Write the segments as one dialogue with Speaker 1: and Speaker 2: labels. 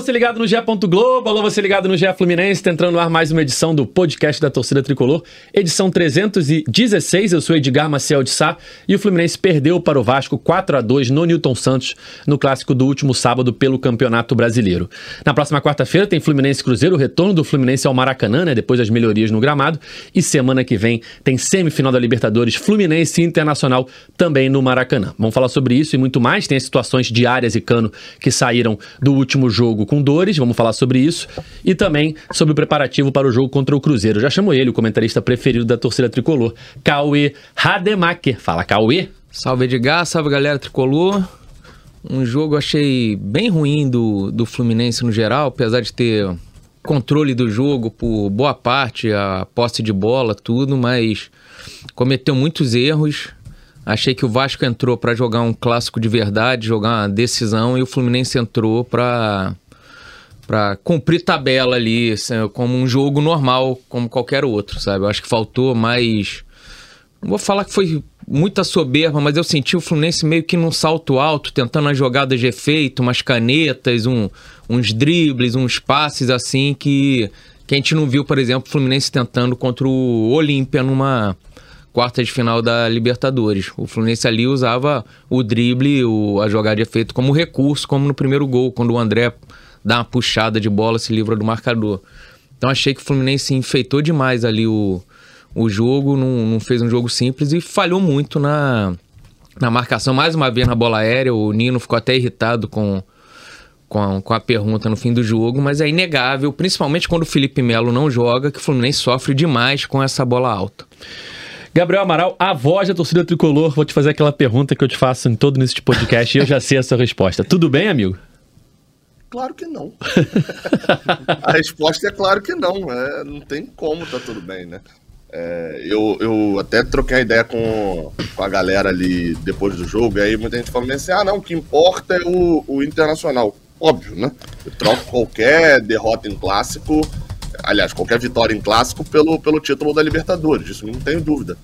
Speaker 1: você ligado no GE. Globo, alô, você ligado no GE Fluminense, tá entrando no ar mais uma edição do podcast da torcida tricolor, edição 316. Eu sou Edgar Maciel de Sá e o Fluminense perdeu para o Vasco 4 a 2 no Newton Santos no clássico do último sábado pelo Campeonato Brasileiro. Na próxima quarta-feira tem Fluminense Cruzeiro, o retorno do Fluminense ao Maracanã, né, depois das melhorias no gramado, e semana que vem tem semifinal da Libertadores Fluminense Internacional também no Maracanã. Vamos falar sobre isso e muito mais, tem as situações de Arias e Cano que saíram do último jogo com dores, vamos falar sobre isso, e também sobre o preparativo para o jogo contra o Cruzeiro. Já chamo ele, o comentarista preferido da torcida tricolor, Cauê Rademacher. Fala, Cauê.
Speaker 2: Salve Edgar, salve galera tricolor. Um jogo achei bem ruim do, do Fluminense no geral, apesar de ter controle do jogo por boa parte, a posse de bola, tudo, mas cometeu muitos erros. Achei que o Vasco entrou para jogar um clássico de verdade, jogar uma decisão, e o Fluminense entrou para para cumprir tabela ali, como um jogo normal, como qualquer outro, sabe? Eu acho que faltou mais. Não vou falar que foi muita soberba, mas eu senti o Fluminense meio que num salto alto, tentando as jogadas de efeito, umas canetas, um, uns dribles, uns passes assim que, que a gente não viu, por exemplo, o Fluminense tentando contra o Olímpia numa quarta de final da Libertadores. O Fluminense ali usava o drible, o, a jogada de efeito como recurso, como no primeiro gol, quando o André dá uma puxada de bola, se livra do marcador. Então achei que o Fluminense enfeitou demais ali o, o jogo, não, não fez um jogo simples e falhou muito na, na marcação. Mais uma vez na bola aérea, o Nino ficou até irritado com, com a, com a, pergunta no fim do jogo, mas é inegável, principalmente quando o Felipe Melo não joga, que o Fluminense sofre demais com essa bola alta.
Speaker 1: Gabriel Amaral, a voz da torcida tricolor, vou te fazer aquela pergunta que eu te faço em todo de podcast e eu já sei a sua resposta. Tudo bem, amigo?
Speaker 3: Claro que não. a resposta é claro que não. É, não tem como tá tudo bem, né? É, eu, eu até troquei a ideia com, com a galera ali depois do jogo, e aí muita gente falando assim: ah, não, o que importa é o, o internacional. Óbvio, né? Eu troco qualquer derrota em clássico aliás, qualquer vitória em clássico pelo, pelo título da Libertadores, isso não tenho dúvida.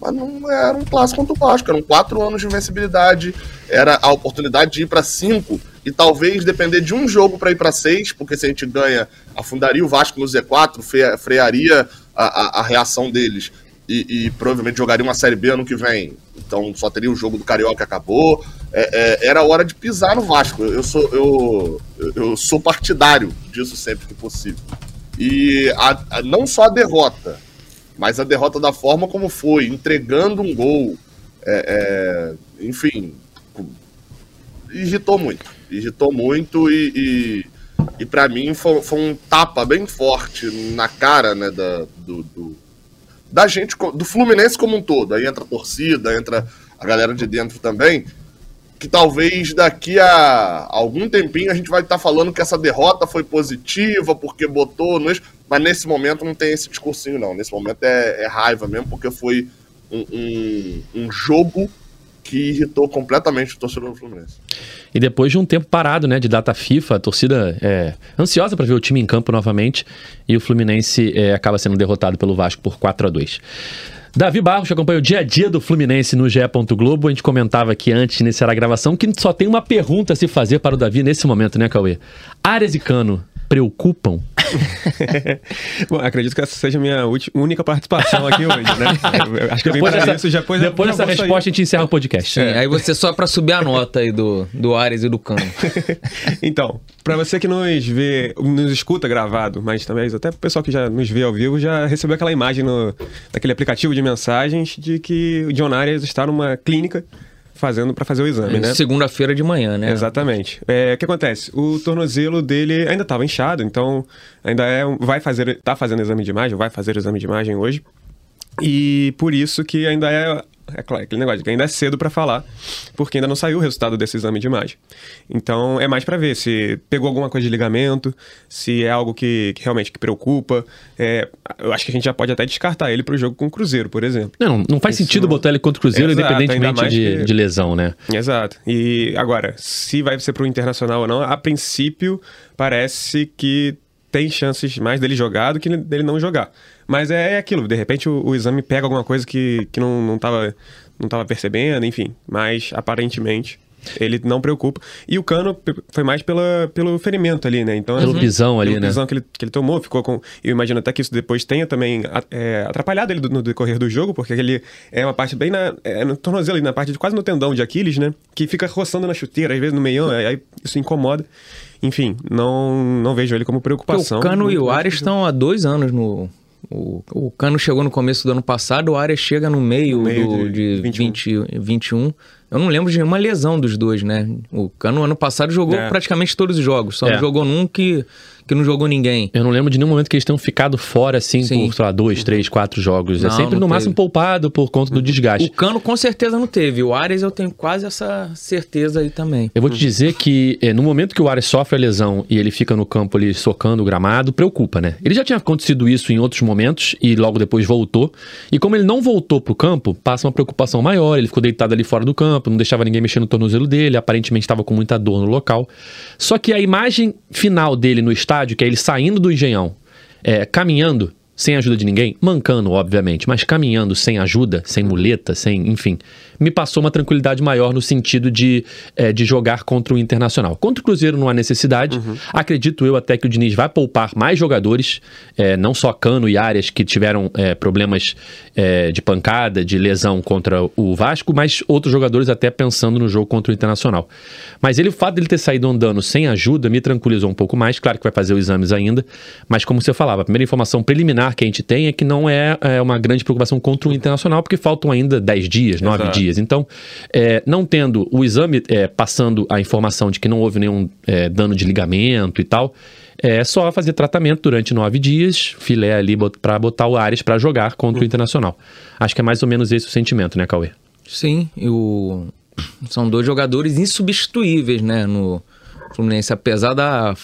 Speaker 3: Mas não era um clássico contra o Vasco, eram quatro anos de invencibilidade, era a oportunidade de ir para cinco e talvez depender de um jogo para ir para seis, porque se a gente ganha, afundaria o Vasco no Z4, frearia a, a, a reação deles e, e, provavelmente jogaria uma Série B ano que vem. Então só teria o jogo do Carioca acabou. É, é, era hora de pisar no Vasco. Eu sou, eu, eu sou partidário disso sempre que possível. E a, não só a derrota, mas a derrota da forma como foi, entregando um gol. É, é, enfim, irritou muito. Irritou muito e, e, e para mim foi, foi, um tapa bem forte na cara né, da, do, do, da gente, do Fluminense como um todo. Aí entra a torcida, entra a galera de dentro também que talvez daqui a algum tempinho a gente vai estar tá falando que essa derrota foi positiva porque botou mas nesse momento não tem esse discursinho não. Nesse momento é, é raiva mesmo porque foi um, um, um, jogo que irritou completamente o torcedor do Fluminense.
Speaker 1: E depois de um tempo parado, né, de data FIFA, a torcida é ansiosa para ver o time em campo novamente e o Fluminense é, acaba sendo derrotado pelo Vasco por 4 a 2. Davi Barros acompanha o dia a dia do Fluminense no GE. Globo. A gente comentava aqui antes iniciar a gravação que só tem uma pergunta a se fazer para o Davi nesse momento, né, Cauê? Áreas e Cano preocupam?
Speaker 4: Bom, acredito que essa seja a minha única participação aqui hoje, né?
Speaker 1: acho que eu depois dessa, isso, depois, depois dessa resposta sair. a gente encerra o podcast.
Speaker 2: Sim, é. aí você só para subir a nota aí do, do Ares e do Cano.
Speaker 4: então, para você que nos vê, nos escuta gravado, mas também até o pessoal que já nos vê ao vivo já recebeu aquela imagem no, naquele aplicativo de mensagens de que o John Arias está numa clínica fazendo para fazer o exame, é, né?
Speaker 2: Segunda-feira de manhã, né?
Speaker 4: Exatamente. É, o que acontece? O tornozelo dele ainda estava inchado, então ainda é, vai fazer, tá fazendo exame de imagem, vai fazer o exame de imagem hoje. E por isso que ainda é é claro, aquele negócio que ainda é cedo para falar, porque ainda não saiu o resultado desse exame de imagem. Então é mais para ver se pegou alguma coisa de ligamento, se é algo que, que realmente que preocupa. É, eu acho que a gente já pode até descartar ele para o jogo com o Cruzeiro, por exemplo.
Speaker 1: Não, não faz Isso sentido não... botar ele contra o Cruzeiro, Exato, independentemente de, que... de, lesão, né?
Speaker 4: Exato. E agora, se vai ser para o Internacional ou não, a princípio parece que tem chances mais dele jogar do que dele não jogar. Mas é, é aquilo, de repente o, o, exame pega alguma coisa que, que não, não, tava, não tava percebendo, enfim. Mas aparentemente Ele não preocupa. E o Cano foi mais pela, pelo ferimento ali, né? Então,
Speaker 1: pelo
Speaker 4: assim,
Speaker 1: pisão ali,
Speaker 4: pelo
Speaker 1: né?
Speaker 4: pisão que ele, que ele tomou, ficou com. Eu imagino até que isso depois tenha também é, atrapalhado ele no decorrer do jogo, porque ele é uma parte bem na. É, no tornozelo ali, na parte de quase no tendão de Aquiles, né? Que fica roçando na chuteira, às vezes no meião, aí isso incomoda. Enfim, não, não vejo ele como preocupação.
Speaker 2: Porque o Cano e o Arias estão há dois anos no. O, o Cano chegou no começo do ano passado, o Arias chega no meio,
Speaker 4: No meio
Speaker 2: do,
Speaker 4: de
Speaker 2: de
Speaker 4: 21.
Speaker 2: 20, 21. Eu não lembro de nenhuma lesão dos dois, né? O Cano ano passado jogou
Speaker 4: É.
Speaker 2: praticamente todos os jogos, só
Speaker 1: É.
Speaker 2: não jogou num que, que não jogou ninguém.
Speaker 1: Eu não lembro de nenhum momento que eles tenham ficado fora, assim,
Speaker 2: Sim.
Speaker 1: por, sei lá, dois, três, quatro jogos. é
Speaker 2: Não,
Speaker 1: sempre
Speaker 2: não
Speaker 1: no
Speaker 2: teve.
Speaker 1: máximo poupado por conta do desgaste.
Speaker 2: O Cano com certeza não teve. O Arias eu tenho quase essa certeza aí também.
Speaker 1: Eu vou te dizer que é, no momento que o Ares sofre a lesão e ele fica no campo ali socando o gramado, preocupa, né? Ele já tinha acontecido isso em outros momentos e logo depois voltou. E como ele não voltou pro campo, passa uma preocupação maior. Ele ficou deitado ali fora do campo, não deixava ninguém mexer no tornozelo dele, aparentemente estava com muita dor no local. Só que a imagem final dele no estádio, que é ele saindo do engenhão, é, caminhando, sem ajuda de ninguém, mancando, obviamente, mas caminhando sem ajuda, sem muleta, sem, enfim, me passou uma tranquilidade maior no sentido de, eh, de jogar contra o Internacional. Contra o Cruzeiro não há necessidade. Acredito eu até que o Diniz vai poupar mais jogadores, eh, não só Cano e Arias, que tiveram eh, problemas eh, de pancada, de lesão contra o Vasco, mas outros jogadores até pensando no jogo contra o Internacional. Mas ele, o fato dele ter saído andando sem ajuda me tranquilizou um pouco mais. Claro que vai fazer os exames ainda, mas como você falava, a primeira informação preliminar que a gente tem é que não é, é, uma grande preocupação contra o Internacional, porque faltam ainda 10 dias, 9
Speaker 4: Exato.
Speaker 1: dias. Então, é, não tendo o exame é, passando a informação de que não houve nenhum é, dano de ligamento e tal, é só fazer tratamento durante nove dias, filé ali para botar o Ares para jogar contra o Internacional. Acho que é mais ou menos esse o sentimento, né, Cauê?
Speaker 2: Sim, e o... são dois jogadores insubstituíveis, né, no Fluminense, apesar da,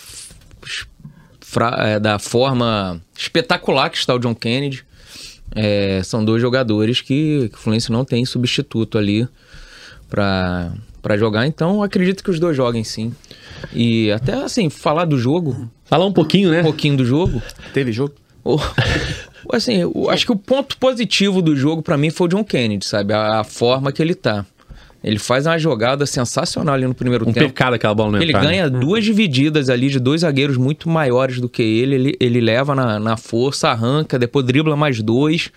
Speaker 2: fra- é, da forma espetacular que está o John Kennedy. é, são dois jogadores que, que o Fluminense não tem substituto ali para para jogar, então acredito que os dois joguem sim. E até assim, falar do jogo,
Speaker 1: Falar um pouquinho, né?
Speaker 2: um pouquinho do jogo,
Speaker 4: Teve jogo?
Speaker 2: o- assim, eu acho que o ponto positivo do jogo pra mim foi o John Kennedy, sabe? A, a forma que ele tá. Ele faz uma jogada sensacional ali no primeiro
Speaker 1: Um
Speaker 2: tempo.
Speaker 1: pecado aquela bola não
Speaker 2: Ele ganha duas divididas ali de dois zagueiros muito maiores do que ele. Ele, ele leva na, na força, arranca, depois dribla mais dois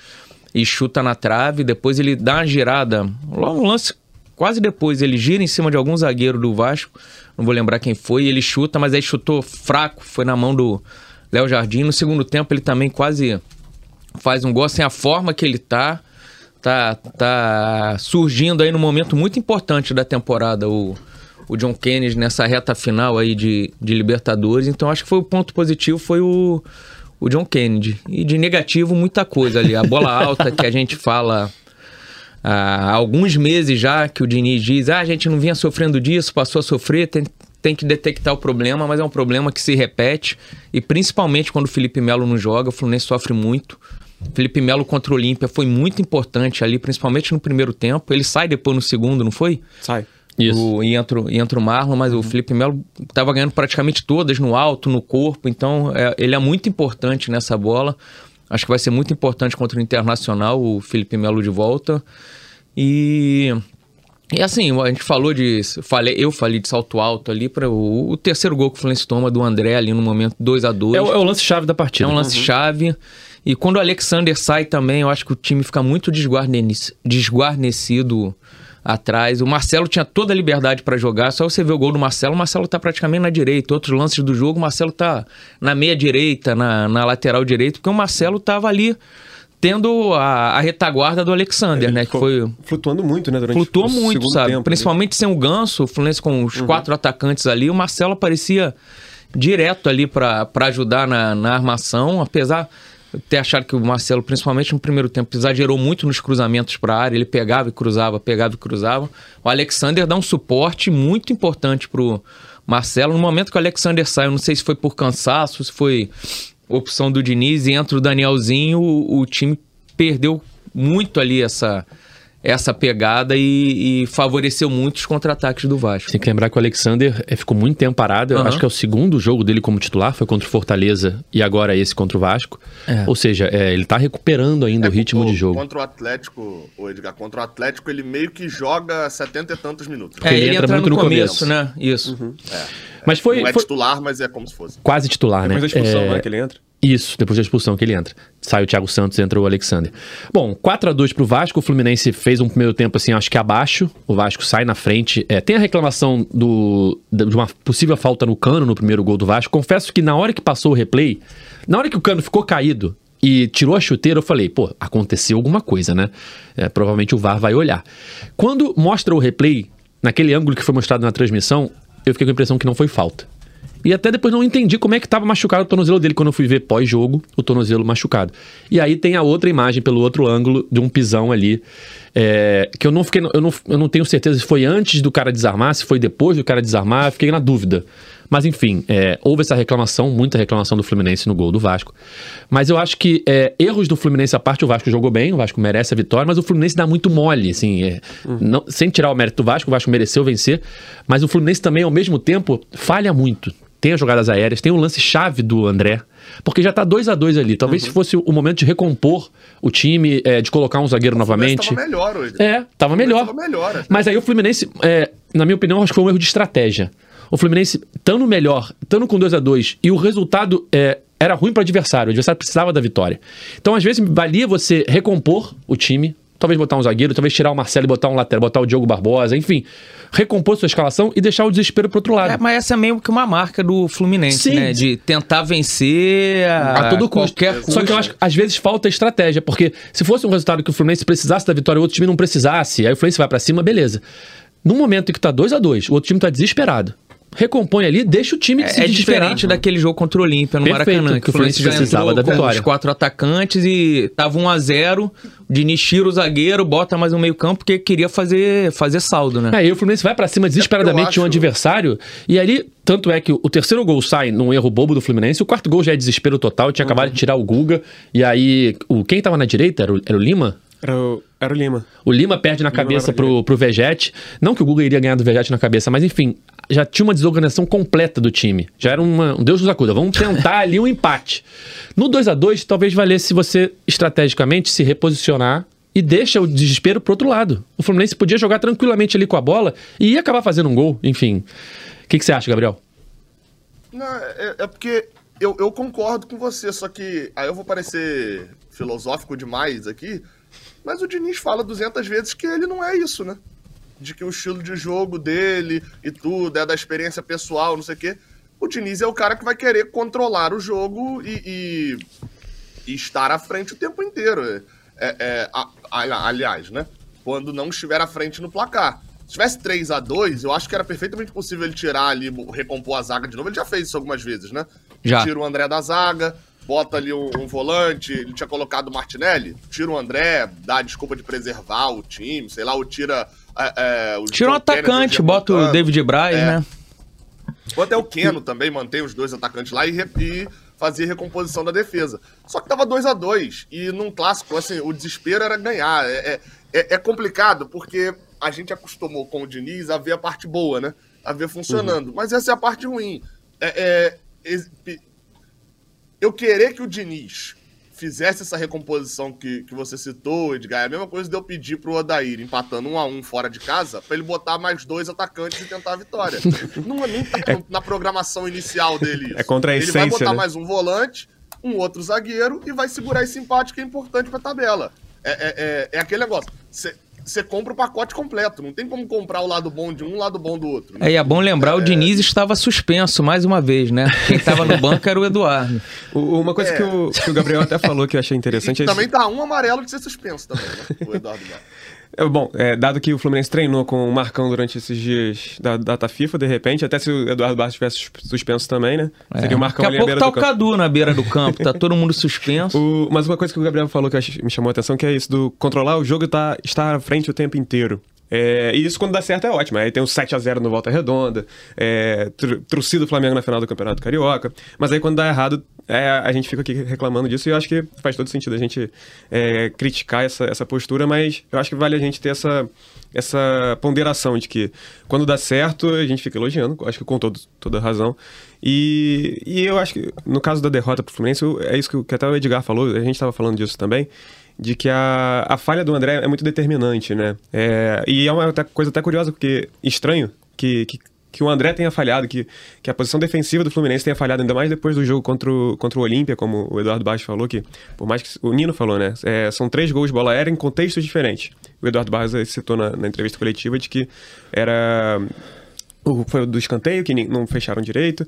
Speaker 2: e chuta na trave. Depois ele dá uma girada. Logo no lance, quase depois, ele gira em cima de algum zagueiro do Vasco. Não vou lembrar quem foi. Ele chuta, mas aí chutou fraco. Foi na mão do Léo Jardim. No segundo tempo, ele também quase faz um gol. Assim, a forma que ele tá. Tá, tá surgindo aí no momento muito importante da temporada o, o John Kennedy nessa reta final aí de, de Libertadores. Então acho que foi o ponto positivo foi o, o John Kennedy. E de negativo muita coisa ali. A bola alta que a gente fala há alguns meses já que o Diniz diz, ah, a gente não vinha sofrendo disso, passou a sofrer, tem, tem que detectar o problema, mas é um problema que se repete e principalmente quando o Felipe Melo não joga, o Fluminense sofre muito. Felipe Melo contra o Olímpia foi muito importante ali, principalmente no primeiro tempo. Ele sai depois no segundo, não foi?
Speaker 4: Sai.
Speaker 1: Isso.
Speaker 2: O, e, entra, o- e entra o Marlon, mas o Felipe Melo estava ganhando praticamente todas no alto, no corpo, então é, ele é muito importante nessa bola. Acho que vai ser muito importante contra o Internacional, o Felipe Melo de volta. E, e assim, a gente falou de. Falei, eu falei de salto alto ali para o, o terceiro gol que o Fluminense toma do André ali no momento 2 a 2
Speaker 1: É, o- é o lance-chave da
Speaker 2: é
Speaker 1: partida.
Speaker 2: um lance-chave. E quando o Alexander sai também, eu acho que o time fica muito desguarneci- desguarnecido atrás. O Marcelo tinha toda a liberdade para jogar, só você vê o gol do Marcelo, o Marcelo tá praticamente na direita. Outros lances do jogo, o Marcelo tá na meia direita, na, na lateral direita, porque o Marcelo tava ali tendo a, a retaguarda do Alexander, né? Que foi
Speaker 4: Flutuando muito, né? Durante
Speaker 2: flutuou muito, sabe?
Speaker 4: tempo?
Speaker 2: Principalmente sem o Ganso, o Fluminense com os quatro atacantes ali, o Marcelo aparecia direto ali para ajudar na, na armação, apesar ter achado que o Marcelo, principalmente no primeiro tempo, exagerou muito nos cruzamentos para a área, ele pegava e cruzava, pegava e cruzava. O Alexander dá um suporte muito importante pro Marcelo. No momento que o Alexander sai, eu não sei se foi por cansaço, se foi opção do Diniz e entra o Danielzinho, o, o time perdeu muito ali essa essa pegada e, e favoreceu muito os contra-ataques do Vasco.
Speaker 1: Tem que lembrar que o Alexander eh, ficou muito tempo parado. Eu
Speaker 2: Aham.
Speaker 1: acho que é o segundo jogo dele como titular, foi contra o Fortaleza e agora esse contra o Vasco.
Speaker 2: É.
Speaker 1: Ou seja, é, ele tá recuperando ainda
Speaker 3: É,
Speaker 1: o ritmo
Speaker 3: o-
Speaker 1: de jogo.
Speaker 3: Contra o Atlético, o Edgar, contra o Atlético, ele meio que joga 70 e tantos minutos.
Speaker 2: É,
Speaker 1: ele
Speaker 2: ele,
Speaker 1: entra
Speaker 2: entra,
Speaker 1: muito
Speaker 2: no,
Speaker 1: no
Speaker 2: começo,
Speaker 1: começo.
Speaker 2: né? Isso.
Speaker 1: Mas foi,
Speaker 3: Não é
Speaker 1: foi
Speaker 3: titular, mas é como se fosse.
Speaker 1: quase titular,
Speaker 4: Depois da
Speaker 1: né?
Speaker 4: expulsão,
Speaker 1: É,
Speaker 4: né, que ele entra.
Speaker 1: Isso, depois da expulsão que ele entra. Sai o Thiago Santos, entra o Alexander. Bom, 4 a 2 pro Vasco, o Fluminense fez um primeiro tempo assim, acho que abaixo. O Vasco sai na frente. É, tem a reclamação do, de uma possível falta no Cano no primeiro gol do Vasco. Confesso que na hora que passou o replay, na hora que o Cano ficou caído e tirou a chuteira, eu falei, pô, aconteceu alguma coisa, né? É, provavelmente o VAR vai olhar. Quando mostra o replay, naquele ângulo que foi mostrado na transmissão, eu fiquei com a impressão que não foi falta. E até depois não entendi como é que tava machucado o tornozelo dele quando eu fui ver pós-jogo, o tornozelo machucado. E aí tem a outra imagem pelo outro ângulo de um pisão ali, é, que eu não fiquei, eu não, eu não tenho certeza se foi antes do cara desarmar, se foi depois do cara desarmar, fiquei na dúvida. Mas enfim, é, houve essa reclamação, muita reclamação do Fluminense no gol do Vasco. Mas eu acho que é, erros do Fluminense à parte, o Vasco jogou bem, o Vasco merece a vitória, mas o Fluminense dá muito mole, assim, é, não- sem tirar o mérito do Vasco, o Vasco mereceu vencer, mas o Fluminense também, ao mesmo tempo, falha muito. Tem as jogadas aéreas, tem o lance chave do André, porque já tá 2 a 2 ali. Talvez se fosse o momento de recompor o time, é, de colocar um zagueiro novamente.
Speaker 3: Tava melhor hoje.
Speaker 1: É, tava melhor.
Speaker 3: Tava melhor.
Speaker 1: Mas aí o Fluminense, é, na minha opinião, acho que foi um erro de estratégia. O Fluminense, estando melhor, estando com 2 a 2 e o resultado é, era ruim para o adversário, o adversário precisava da vitória. Então, às vezes, valia você recompor o time, talvez botar um zagueiro, talvez tirar o Marcelo e botar um lateral, botar o Diogo Barbosa, enfim, recompor sua escalação e deixar o desespero pro outro lado.
Speaker 2: É, mas essa é meio que uma marca do Fluminense,
Speaker 1: Sim.
Speaker 2: né? De tentar vencer a,
Speaker 1: a todo custo.
Speaker 2: qualquer custo.
Speaker 1: Só que eu acho que às vezes falta estratégia, porque se fosse um resultado que o Fluminense precisasse da vitória e o outro time não precisasse, aí o Fluminense vai pra cima, beleza. No momento em que tá 2 a 2 o outro time tá desesperado. Recompõe ali, deixa o time
Speaker 2: É,
Speaker 1: se
Speaker 2: é diferente daquele jogo contra o Olímpia no
Speaker 1: Perfeito,
Speaker 2: Maracanã,
Speaker 1: que o Fluminense
Speaker 2: já
Speaker 1: precisava da
Speaker 2: com
Speaker 1: vitória.
Speaker 2: os quatro atacantes e tava 1 a 0 Diniz tira o zagueiro, bota mais um meio campo porque queria fazer, fazer saldo, né?
Speaker 1: Aí o Fluminense vai pra cima desesperadamente de um adversário, e ali, tanto é que o terceiro gol sai num erro bobo do Fluminense, o quarto gol já é desespero total, tinha acabado de tirar o Guga, e aí, o, quem tava na direita? Era o, era o Lima?
Speaker 4: Era o, era o Lima.
Speaker 1: O Lima perde na cabeça
Speaker 4: vai pra
Speaker 1: pro, pro Vegete. Não que o Guga iria ganhar do Vegete na cabeça, mas enfim, já tinha uma desorganização completa do time. Já era uma, um Deus nos acuda. Vamos tentar ali um empate. No 2 a 2 talvez valesse você, estrategicamente, se reposicionar e deixa o desespero pro outro lado. O Fluminense podia jogar tranquilamente ali com a bola e ia acabar fazendo um gol. Enfim. O que, que você acha, Gabriel?
Speaker 3: Não, é, é porque eu, eu concordo com você, só que aí eu vou parecer filosófico demais aqui, mas o Diniz fala 200 vezes que ele não é isso, né? De que o estilo de jogo dele e tudo é da experiência pessoal, não sei o quê. O Diniz é o cara que vai querer controlar o jogo e, e- e estar à frente o tempo inteiro. É, é, a- a- aliás, né? Quando não estiver à frente no placar. Se tivesse 3 a 2 eu acho que era perfeitamente possível ele tirar ali, recompor a zaga de novo. Ele já fez isso algumas vezes, né?
Speaker 2: Já.
Speaker 3: Tira o André da zaga, bota ali um, um volante, ele tinha colocado o Martinelli, tira o André, dá a desculpa de preservar o time, sei lá, ou tira. É, é, o
Speaker 2: Tira um atacante, bota o. David Braz,
Speaker 3: É.
Speaker 2: né?
Speaker 3: Ou até o Keno também mantém os dois atacantes lá e, e fazia recomposição da defesa. Só que tava 2 a 2 E num clássico, assim, o desespero era ganhar. É, é, é- é complicado porque a gente acostumou com o Diniz a ver a parte boa, né? A ver funcionando. Mas essa é a parte ruim. É, é, eu querer que o Diniz fizesse essa recomposição que, que você citou, Edgar, é a mesma coisa de eu pedir pro Odair, empatando um a um fora de casa, pra ele botar mais dois atacantes e tentar a vitória. não, não tá no- na programação inicial dele isso.
Speaker 4: É contra a
Speaker 3: Ele vai
Speaker 4: essência,
Speaker 3: botar
Speaker 4: né?
Speaker 3: mais um volante, um outro zagueiro e vai segurar esse empate que é importante pra tabela. É, é, é, é aquele negócio. Você compra o pacote completo, não tem como comprar o lado bom de um, o lado bom do outro. né?
Speaker 2: É, e é bom lembrar, o Diniz estava suspenso mais uma vez, né? Quem estava no banco era o Eduardo.
Speaker 4: O- uma coisa
Speaker 3: É.
Speaker 4: que, o, que o Gabriel até falou que eu achei interessante
Speaker 3: E
Speaker 4: é esse-
Speaker 3: também tá um amarelo de ser suspenso também, né? O Eduardo.
Speaker 4: É, Bom, é, dado que o Fluminense treinou com o Marcão durante esses dias da data FIFA, de repente, até se o Eduardo Barros tivesse sus- suspenso também, né? Seria o Marcão
Speaker 2: Daqui
Speaker 4: ali
Speaker 2: a pouco
Speaker 4: beira
Speaker 2: tá o. Cadu na beira do campo, tá todo mundo suspenso.
Speaker 4: O- mas uma coisa que o Gabriel falou que me chamou a atenção, que é isso do controlar o jogo e tá, estar à frente o tempo inteiro. É, e isso quando dá certo é ótimo. Aí tem um 7x0 no Volta Redonda, é, tru- trucido o Flamengo na final do Campeonato Carioca. Mas aí quando dá errado, é, a gente fica aqui reclamando disso e eu acho que faz todo sentido a gente é, criticar essa, essa postura, mas eu acho que vale a gente ter essa, essa ponderação de que quando dá certo, a gente fica elogiando, acho que com todo, toda razão. E, e eu acho que no caso da derrota pro Fluminense, eu- é isso que, o- que até o Edgar falou, a gente estava falando disso também, de que a, a falha do André é muito determinante, né? É, e é uma coisa até curiosa, porque estranho que, que, que o André tenha falhado, que, que a posição defensiva do Fluminense tenha falhado, ainda mais depois do jogo contra o, contra o Olímpia, como o Eduardo Barros falou, que por mais que o Nino falou, né? É, são três gols de bola aérea em contextos diferentes. O Eduardo Barros citou na, na entrevista coletiva de que era foi do escanteio, que não fecharam direito.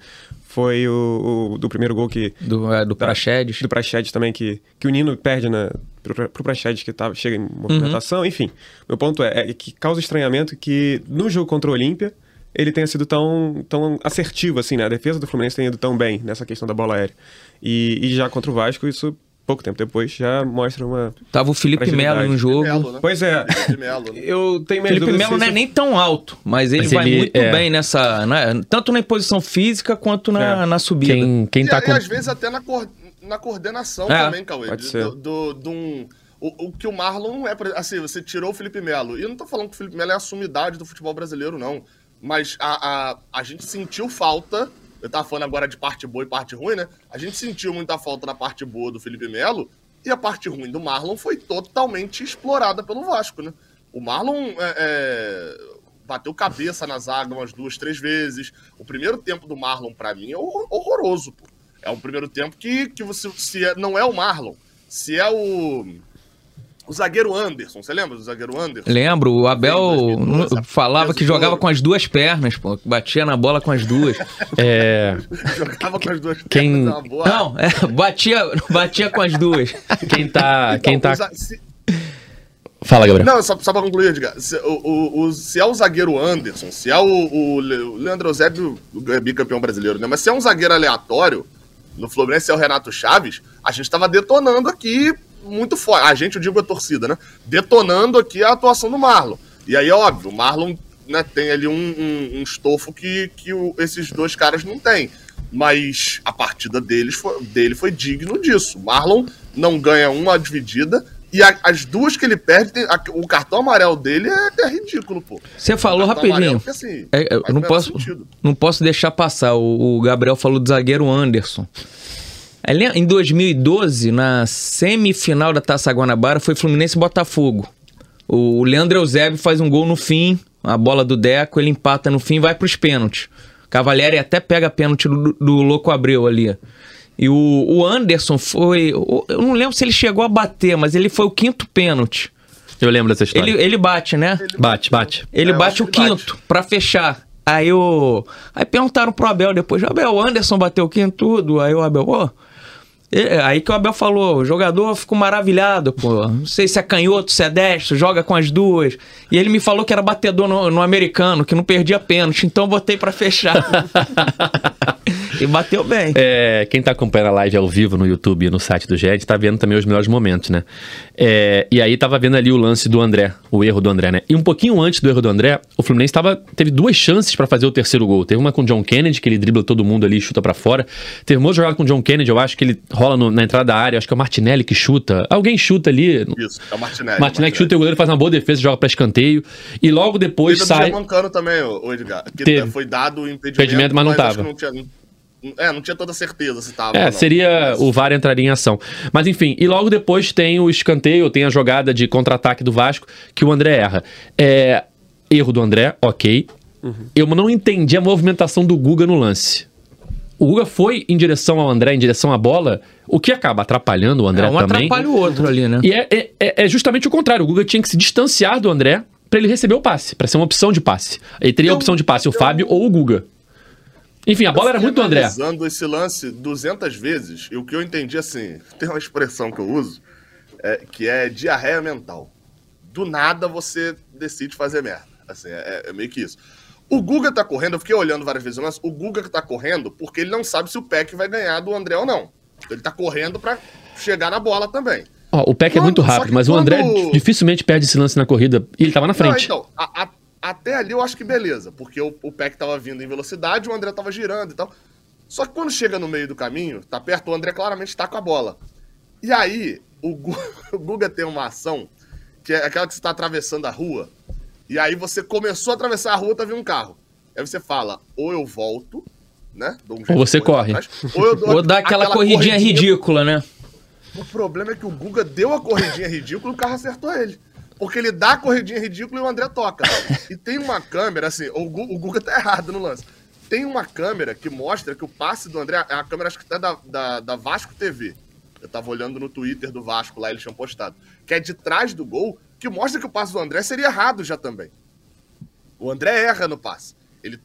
Speaker 4: Foi o, o do primeiro gol que.
Speaker 2: Do, é, do. Praxedes.
Speaker 4: Do Praxedes também, que, que o Nino perde na, pro, pro Praxedes, que tá, chega em movimentação. Enfim, meu ponto é, é que causa estranhamento que no jogo contra o Olímpia ele tenha sido tão, tão assertivo, assim, né? A defesa do Fluminense tenha ido tão bem nessa questão da bola aérea. E, e já contra o Vasco, isso, pouco tempo depois, já mostra uma.
Speaker 2: Tava o Felipe. Melo no jogo.
Speaker 3: Melo, né?
Speaker 4: Pois é.
Speaker 3: Felipe Melo, né?
Speaker 4: Eu tenho minhas
Speaker 2: Felipe Melo não é nem tão alto, mas ele
Speaker 1: Mas
Speaker 2: vai
Speaker 1: ele-
Speaker 2: muito
Speaker 1: é.
Speaker 2: bem nessa. né, tanto na posição física quanto na,
Speaker 4: É.
Speaker 2: na subida.
Speaker 1: Quem, quem
Speaker 3: E,
Speaker 1: tá
Speaker 3: e
Speaker 1: com.
Speaker 3: às vezes até na, coor- na coordenação
Speaker 2: É,
Speaker 3: também, Cauê.
Speaker 4: pode
Speaker 3: de-
Speaker 4: ser.
Speaker 3: Do, do, de um- o, o que o Marlon é. Assim, você tirou o Felipe Melo. E eu não tô falando que o Felipe Melo é a sumidade do futebol brasileiro, não. Mas a, a, a gente sentiu falta. Eu tava falando agora de parte boa e parte ruim, né? A gente sentiu muita falta na parte boa do Felipe Melo. E a parte ruim do Marlon foi totalmente explorada pelo Vasco, né? O Marlon é, é, bateu cabeça na zaga umas duas, três vezes. O primeiro tempo do Marlon, pra mim, é horror- horroroso. Pô. É um primeiro tempo que, que você se é- não é o Marlon, se é o o zagueiro Anderson. Você lembra do zagueiro Anderson?
Speaker 2: Lembro, o Abel
Speaker 3: Em 2012,
Speaker 2: não- falava que jogava com as duas pernas, pô. Batia na bola com as duas.
Speaker 1: É,
Speaker 3: Jogava com as duas
Speaker 1: Quem-
Speaker 3: pernas, uma boa.
Speaker 2: Não, é, batia, batia com as duas.
Speaker 1: quem tá. Quem
Speaker 3: Então,
Speaker 1: tá.
Speaker 3: o za- se-
Speaker 1: Fala, Gabriel.
Speaker 3: Não, só, só pra concluir, Edgar. Se, o, o- o- se é o zagueiro Anderson, se é o, o Le- o Leandro Eusébio, é bicampeão brasileiro, né? Mas se é um zagueiro aleatório, no Fluminense se é o Renato Chaves, a gente tava detonando aqui muito forte. A gente, eu digo a torcida, né? Detonando aqui a atuação do Marlon. E aí, óbvio, o Marlon né, tem ali um, um- um estofo que, que o- esses dois caras não têm. Mas a partida deles foi, dele foi digno disso. O Marlon não ganha uma dividida. E a- as duas que ele perde, tem- a- o cartão amarelo dele é, é ridículo, pô.
Speaker 2: Você falou
Speaker 3: amarelo,
Speaker 2: rapidinho.
Speaker 3: porque, assim,
Speaker 2: É, não posso,
Speaker 3: sentido.
Speaker 2: não posso deixar passar. O, o Gabriel falou do zagueiro Anderson. É, Em 2012, na semifinal da Taça Guanabara, foi Fluminense e Botafogo. O Leandro Eusébio faz um gol no fim, a bola do Deco, ele empata no fim e vai pros pênaltis. Cavalieri até pega pênalti do, do Louco Abreu ali. E o, o Anderson foi. Eu não lembro se ele chegou a bater, mas ele foi o quinto pênalti.
Speaker 1: Eu lembro dessa história.
Speaker 2: Ele, ele bate, né?
Speaker 1: Bate, bate.
Speaker 2: Ele
Speaker 3: É,
Speaker 2: bate o
Speaker 3: ele
Speaker 2: quinto pra fechar. Aí o. Aí perguntaram pro Abel depois: Abel, o Anderson bateu o quinto tudo. Aí o Abel, ó. É, Aí que o Abel falou, o jogador ficou maravilhado, pô. Não sei se é canhoto, se é destro, joga com as duas. E ele me falou que era batedor no, no americano, que não perdia pênalti, então botei pra fechar. e bateu bem.
Speaker 1: É, quem tá acompanhando a live ao vivo no YouTube e no site do GED tá vendo também os melhores momentos, né? É, e aí tava vendo ali o lance do André, o erro do André, né? E um pouquinho antes do erro do André, o Fluminense tava, teve duas chances pra fazer o terceiro gol. Teve uma com o John Kennedy, que ele dribla todo mundo ali e chuta pra fora. Teve uma jogada com o John Kennedy, eu acho que ele rola no- na entrada da área, acho que é o Martinelli que chuta. Alguém chuta ali.
Speaker 3: Isso, é o Martinelli.
Speaker 1: Martinelli que chuta e o goleiro faz uma boa defesa, joga pra escanteio. E logo depois
Speaker 3: Teve
Speaker 1: sai.
Speaker 3: Germancano também, ô Edgar. Que
Speaker 1: Teve.
Speaker 3: foi dado o impedimento,
Speaker 1: Impedimento, mas não tava.
Speaker 3: que Não tinha, é, não tinha toda certeza se tava.
Speaker 1: É,
Speaker 3: não.
Speaker 1: seria.
Speaker 3: Mas-
Speaker 1: O VAR entraria em ação. Mas enfim, e logo depois tem o escanteio, tem a jogada de contra-ataque do Vasco, que o André erra. É, erro do André, ok. Eu não entendi a movimentação do Guga no lance. O Guga foi em direção ao André, em direção à bola, o que acaba atrapalhando o André
Speaker 2: É, um
Speaker 1: também.
Speaker 2: atrapalha o outro ali, né?
Speaker 1: E é, é- é- é justamente o contrário. O Guga tinha que se distanciar do André pra ele receber o passe, pra ser uma opção de passe. Ele teria a
Speaker 3: Eu-
Speaker 1: opção de passe, o
Speaker 3: eu-
Speaker 1: Fábio ou o Guga. Enfim, a bola era muito do André.
Speaker 3: analisando esse lance 200 vezes, e o que eu entendi assim, tem uma expressão que eu uso, é, que é diarreia mental. Do nada você decide fazer merda. Assim, é, é meio que isso. O Guga tá correndo, eu fiquei olhando várias vezes o lance, o Guga tá correndo porque ele não sabe se o Peck vai ganhar do André ou não. Ele tá correndo pra chegar na bola também.
Speaker 1: Ó, o Peck é
Speaker 3: Quando-
Speaker 1: muito rápido, mas o André
Speaker 3: quando-
Speaker 1: dificilmente perde esse lance na corrida e ele tava na
Speaker 3: Não,
Speaker 1: frente.
Speaker 3: então, a- a- até ali eu acho que beleza, porque o, o Peck tava vindo em velocidade, o André tava girando e tal. Só que quando chega no meio do caminho, tá perto, o André claramente tá com a bola. E aí, o, Gu- o Guga tem uma ação, que é aquela que você tá atravessando a rua, e aí você começou a atravessar a rua, tá vindo um carro. Aí você fala, ou eu volto, né? um
Speaker 1: Ou você corre.
Speaker 3: ou eu dou
Speaker 2: Ou dá aquela, corridinha ridícula, né?
Speaker 3: o problema é que o Guga deu a corridinha ridícula e o carro acertou ele. Porque ele dá a corridinha ridícula e o André toca. E tem uma câmera, assim, o, Gu- o Guga tá errado no lance. Tem uma câmera que mostra que o passe do André, é a câmera acho que até da, da, da Vasco TV. Eu tava olhando no Twitter do Vasco lá, eles tinham postado. Que é de trás do gol, que mostra que o passe do André seria errado já também. O André erra no passe. Ele,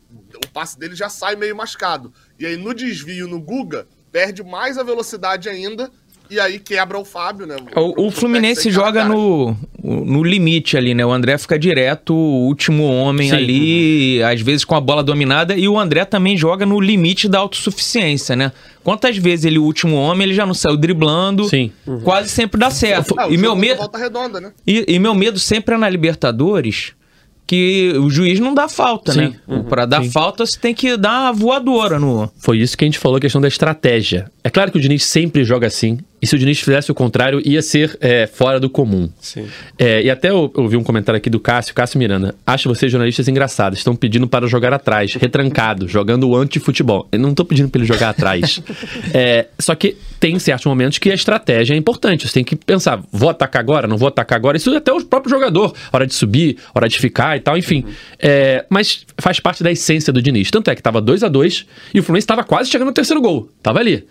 Speaker 3: o passe dele já sai meio mascado. E aí no desvio no Guga, perde mais a velocidade ainda. E aí quebra o Fábio, né?
Speaker 2: O, o Fluminense joga no, no limite ali, né? O André fica direto, o último homem
Speaker 1: Sim.
Speaker 2: ali, às vezes com a bola dominada, e o André também joga no limite da autossuficiência, né? Quantas vezes ele, o último homem, ele já não saiu driblando,
Speaker 1: Sim.
Speaker 2: quase sempre dá certo.
Speaker 3: Ah, o
Speaker 2: e, meu
Speaker 3: jogo
Speaker 2: medo,
Speaker 3: volta redonda, né?
Speaker 2: e, e meu medo sempre é na Libertadores, que o juiz não dá falta,
Speaker 1: Sim.
Speaker 2: né? Pra dar
Speaker 1: Sim.
Speaker 2: falta, você tem que dar uma voadora no...
Speaker 1: Foi isso que a gente falou, a questão da estratégia. É claro que o Diniz sempre joga assim, e se o Diniz fizesse o contrário, ia ser é, fora do comum. É, e até eu ouvi um comentário aqui do Cássio, Cássio Miranda. Acho vocês jornalistas engraçados. Estão pedindo para jogar atrás, retrancado, jogando o anti-futebol. Eu não estou pedindo para ele jogar atrás. É, só que tem certos momentos que a estratégia é importante. Você tem que pensar, vou atacar agora, não vou atacar agora. Isso até o próprio jogador. Hora de subir, hora de ficar e tal, enfim. É, mas faz parte da essência do Diniz. Tanto é que estava 2 a 2 e o Fluminense estava quase chegando no terceiro gol. Tava ali.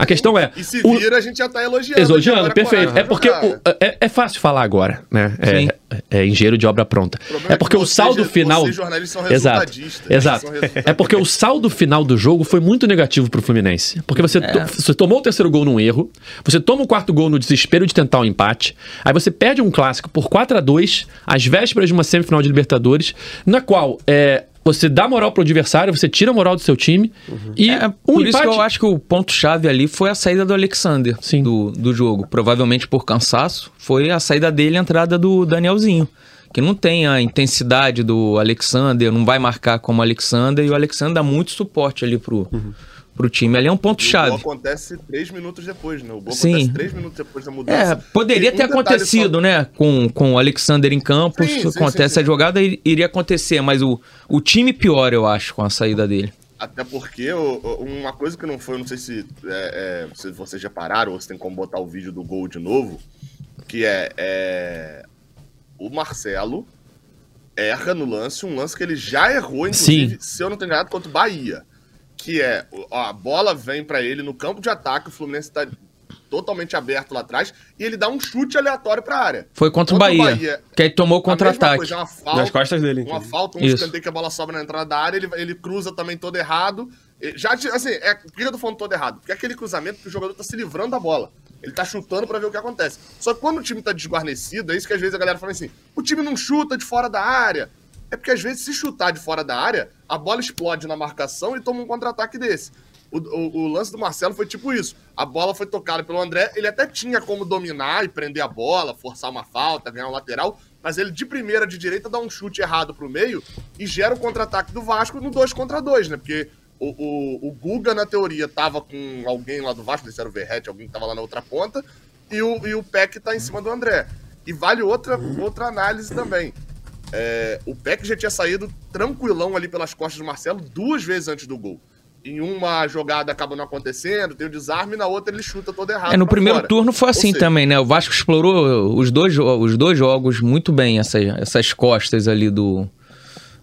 Speaker 1: A questão é.
Speaker 3: E se
Speaker 1: o-
Speaker 3: vira, a gente já tá elogiando.
Speaker 1: Elogiando,
Speaker 3: Agora
Speaker 1: perfeito. É porque o- é, é fácil falar agora, né?
Speaker 2: Sim.
Speaker 1: É, é engenheiro de obra pronta.
Speaker 3: problema
Speaker 1: É porque
Speaker 3: que
Speaker 1: o saldo final.
Speaker 3: vocês jornalistas são
Speaker 1: Exato.
Speaker 3: resultadistas,
Speaker 1: Exato.
Speaker 3: são resultadistas.
Speaker 1: É porque o saldo final do jogo foi muito negativo pro Fluminense. Porque você, to- você tomou o terceiro gol num erro, você toma o quarto gol no desespero de tentar um empate, aí você perde um clássico por 4 a 2 às vésperas de uma semifinal de Libertadores, na qual é, você dá moral pro adversário, você tira a moral do seu time e
Speaker 2: É,
Speaker 1: um
Speaker 2: por isso
Speaker 1: empate.
Speaker 2: que eu acho que o ponto-chave ali foi a saída do Alexander
Speaker 1: Sim.
Speaker 2: Do, do jogo. Provavelmente por cansaço, foi a saída dele e a entrada do Danielzinho. Que não tem a intensidade do Alexander, não vai marcar como o Alexander, e o Alexander dá muito suporte ali pro, pro time. Ali é um
Speaker 3: O
Speaker 2: ponto-chave.
Speaker 3: gol acontece três minutos depois, né? O gol
Speaker 2: Sim.
Speaker 3: acontece três minutos depois da
Speaker 2: É,
Speaker 3: mudança.
Speaker 2: poderia
Speaker 3: E um
Speaker 2: ter
Speaker 3: detalhe
Speaker 2: acontecido,
Speaker 3: só-
Speaker 2: né? Com, com o Alexander em campo,
Speaker 3: Sim,
Speaker 2: se
Speaker 3: sim,
Speaker 2: acontece
Speaker 3: sim,
Speaker 2: a jogada, iria acontecer, mas o, o time pior, eu acho, com a saída dele.
Speaker 3: Até porque uma coisa que não foi, não sei se, é, é, se vocês já pararam ou se tem como botar o vídeo do gol de novo, que é, é, o Marcelo erra no lance, um lance que ele já errou, inclusive,
Speaker 1: Sim.
Speaker 3: se eu não tenho errado, contra o Bahia. Que é, ó, a bola vem pra ele no campo de ataque, o Fluminense tá totalmente aberto lá atrás, e ele dá um chute aleatório pra área.
Speaker 2: Foi contra o
Speaker 3: Contra o
Speaker 2: Bahia,
Speaker 3: Bahia,
Speaker 2: que aí tomou
Speaker 3: A
Speaker 2: contra-ataque.
Speaker 3: falta,
Speaker 4: Nas costas dele.
Speaker 3: uma falta, um
Speaker 2: Isso.
Speaker 3: escanteio que a bola sobra na entrada da área, ele, ele cruza também todo errado. E Já, assim, é, por que eu tô falando todo errado? Porque é aquele cruzamento que o jogador tá se livrando da bola. Ele tá chutando pra ver o que acontece. Só que quando o time tá desguarnecido, é isso que às vezes a galera fala assim: o time não chuta de fora da área. É porque às vezes, se chutar de fora da área, a bola explode na marcação e toma um contra-ataque desse. O, o- o lance do Marcelo foi tipo isso. A bola foi tocada pelo André, ele até tinha como dominar e prender a bola, forçar uma falta, ganhar um lateral, mas ele de primeira de direita dá um chute errado pro meio e gera o contra-ataque do Vasco no 2 contra 2, né? Porque o, o, o Guga, na teoria, tava com alguém lá do Vasco, não era o Verrete, alguém que tava lá na outra ponta, e o, e o Peck tá em cima do André. E vale outra, outra análise também. É, o Peck já tinha saído tranquilão ali pelas costas do Marcelo duas vezes antes do gol. Em uma jogada acaba não acontecendo, tem o desarme, e na outra ele chuta todo errado.
Speaker 2: É, no primeiro
Speaker 3: fora.
Speaker 2: turno foi assim
Speaker 3: seja,
Speaker 2: também, né? O Vasco explorou os dois, os dois jogos muito bem, essas, essas costas ali do,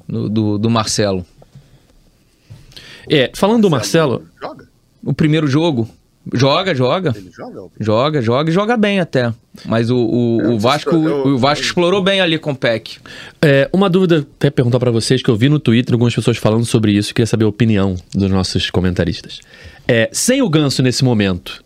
Speaker 2: do, do- do Marcelo.
Speaker 1: É, falando do Marcelo,
Speaker 3: Joga?
Speaker 2: O primeiro jogo, joga, joga.
Speaker 3: Ele joga? ou-
Speaker 2: Joga, joga e joga bem até. Mas o, o,
Speaker 3: Eu
Speaker 2: o
Speaker 3: não
Speaker 2: Vasco,
Speaker 3: eu-
Speaker 2: o Vasco explorou bem ali com o PEC.
Speaker 1: É, uma dúvida, até perguntar pra vocês, que eu vi no Twitter algumas pessoas falando sobre isso, queria saber a opinião dos nossos comentaristas. É, sem o Ganso nesse momento,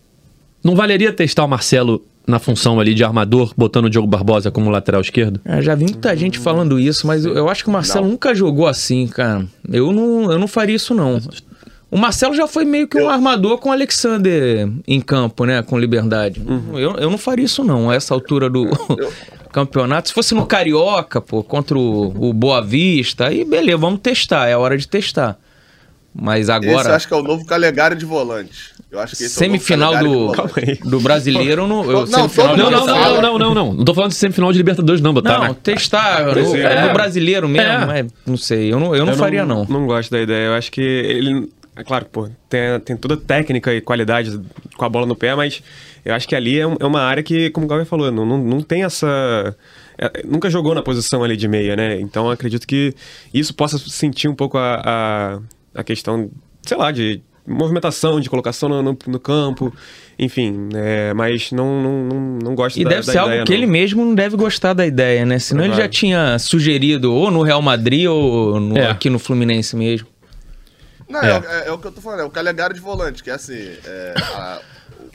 Speaker 1: não valeria testar o Marcelo na função ali de armador, botando o Diogo Barbosa como lateral esquerdo?
Speaker 2: É, já vi muita gente falando isso, mas eu, eu acho que o Marcelo nunca jogou assim, cara. Eu não, eu não faria isso, não. O Marcelo já foi meio que um
Speaker 3: Eu-
Speaker 2: armador com o Alexander em campo, né? Com liberdade. Eu, eu não faria isso, não, a essa altura do campeonato. Se fosse no Carioca, pô, contra o, o Boa Vista, aí beleza, vamos testar, é hora de testar. Mas
Speaker 3: Esse eu
Speaker 2: agora,
Speaker 3: acho que é o novo Calegari de volante. Eu acho que esse é o novo
Speaker 2: semifinal
Speaker 3: Calegari de
Speaker 2: do,
Speaker 3: volante.
Speaker 4: Calma aí.
Speaker 2: do brasileiro, não, eu,
Speaker 3: Não,
Speaker 2: semifinal
Speaker 1: Não, não, não, não, não, não, não. Não tô falando de semifinal de Libertadores, não, botar
Speaker 2: Não,
Speaker 1: na-
Speaker 2: testar no,
Speaker 4: Brasileiro.
Speaker 2: é, no
Speaker 1: É.
Speaker 2: brasileiro mesmo,
Speaker 1: É.
Speaker 2: mas não sei, eu não, eu não faria não.
Speaker 4: Não gosto da ideia. Eu acho que ele. É claro, pô, tem, tem toda a técnica e qualidade com a bola no pé, mas eu acho que ali é, um- é uma área que, como o Galvin falou, não, não, não tem essa. é, nunca jogou na posição ali de meia, né? Então eu acredito que isso possa sentir um pouco a, a, a questão, sei lá, de movimentação, de colocação no, no, no campo, enfim, é, mas não, não, não, não gosto
Speaker 2: E
Speaker 4: da,
Speaker 2: deve ser algo
Speaker 4: ideia,
Speaker 2: que
Speaker 4: não.
Speaker 2: ele mesmo não deve gostar da ideia, né? Senão ele já
Speaker 4: Provável.
Speaker 2: tinha sugerido ou no Real Madrid ou no-
Speaker 1: É.
Speaker 2: aqui no Fluminense mesmo.
Speaker 3: Não,
Speaker 1: É.
Speaker 3: é. é o que eu tô falando, é o Calegari de volante, que é assim. é, a-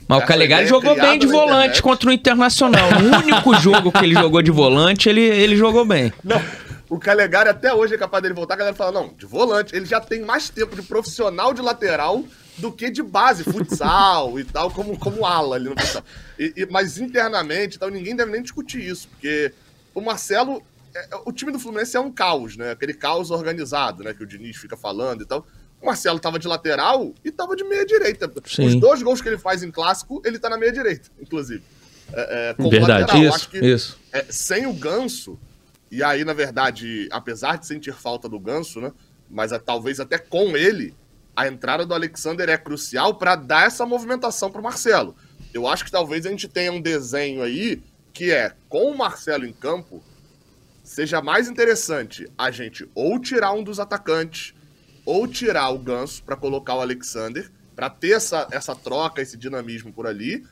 Speaker 2: Mas o Calegari jogou bem de volante
Speaker 3: internet.
Speaker 2: contra o Internacional. O único jogo que ele jogou de volante, ele, ele jogou bem.
Speaker 3: Não, o Calegari até hoje é capaz dele voltar, a galera fala, não, de volante, ele já tem mais tempo de profissional de lateral do que de base, futsal e tal, como, como ala ali no futsal. E- e- mas internamente, então, ninguém deve nem discutir isso, porque o Marcelo, é- o time do Fluminense é um caos, né? Aquele caos organizado, né? Que o Diniz fica falando e tal. O Marcelo tava de lateral e tava de meia direita.
Speaker 2: Sim.
Speaker 3: Os dois gols que ele faz em clássico, ele tá na meia direita, inclusive. É, é, como
Speaker 1: Verdade.
Speaker 3: lateral.
Speaker 2: Isso,
Speaker 3: Acho que
Speaker 2: isso.
Speaker 3: é, sem o Ganso, e aí, na verdade, apesar de sentir falta do Ganso, né? Mas é, talvez até com ele, a entrada do Alexander é crucial para dar essa movimentação pro Marcelo. Eu acho que talvez a gente tenha um desenho aí que é, com o Marcelo em campo, seja mais interessante a gente ou tirar um dos atacantes, ou tirar o Ganso para colocar o Alexander, para ter essa, essa troca, esse dinamismo por ali.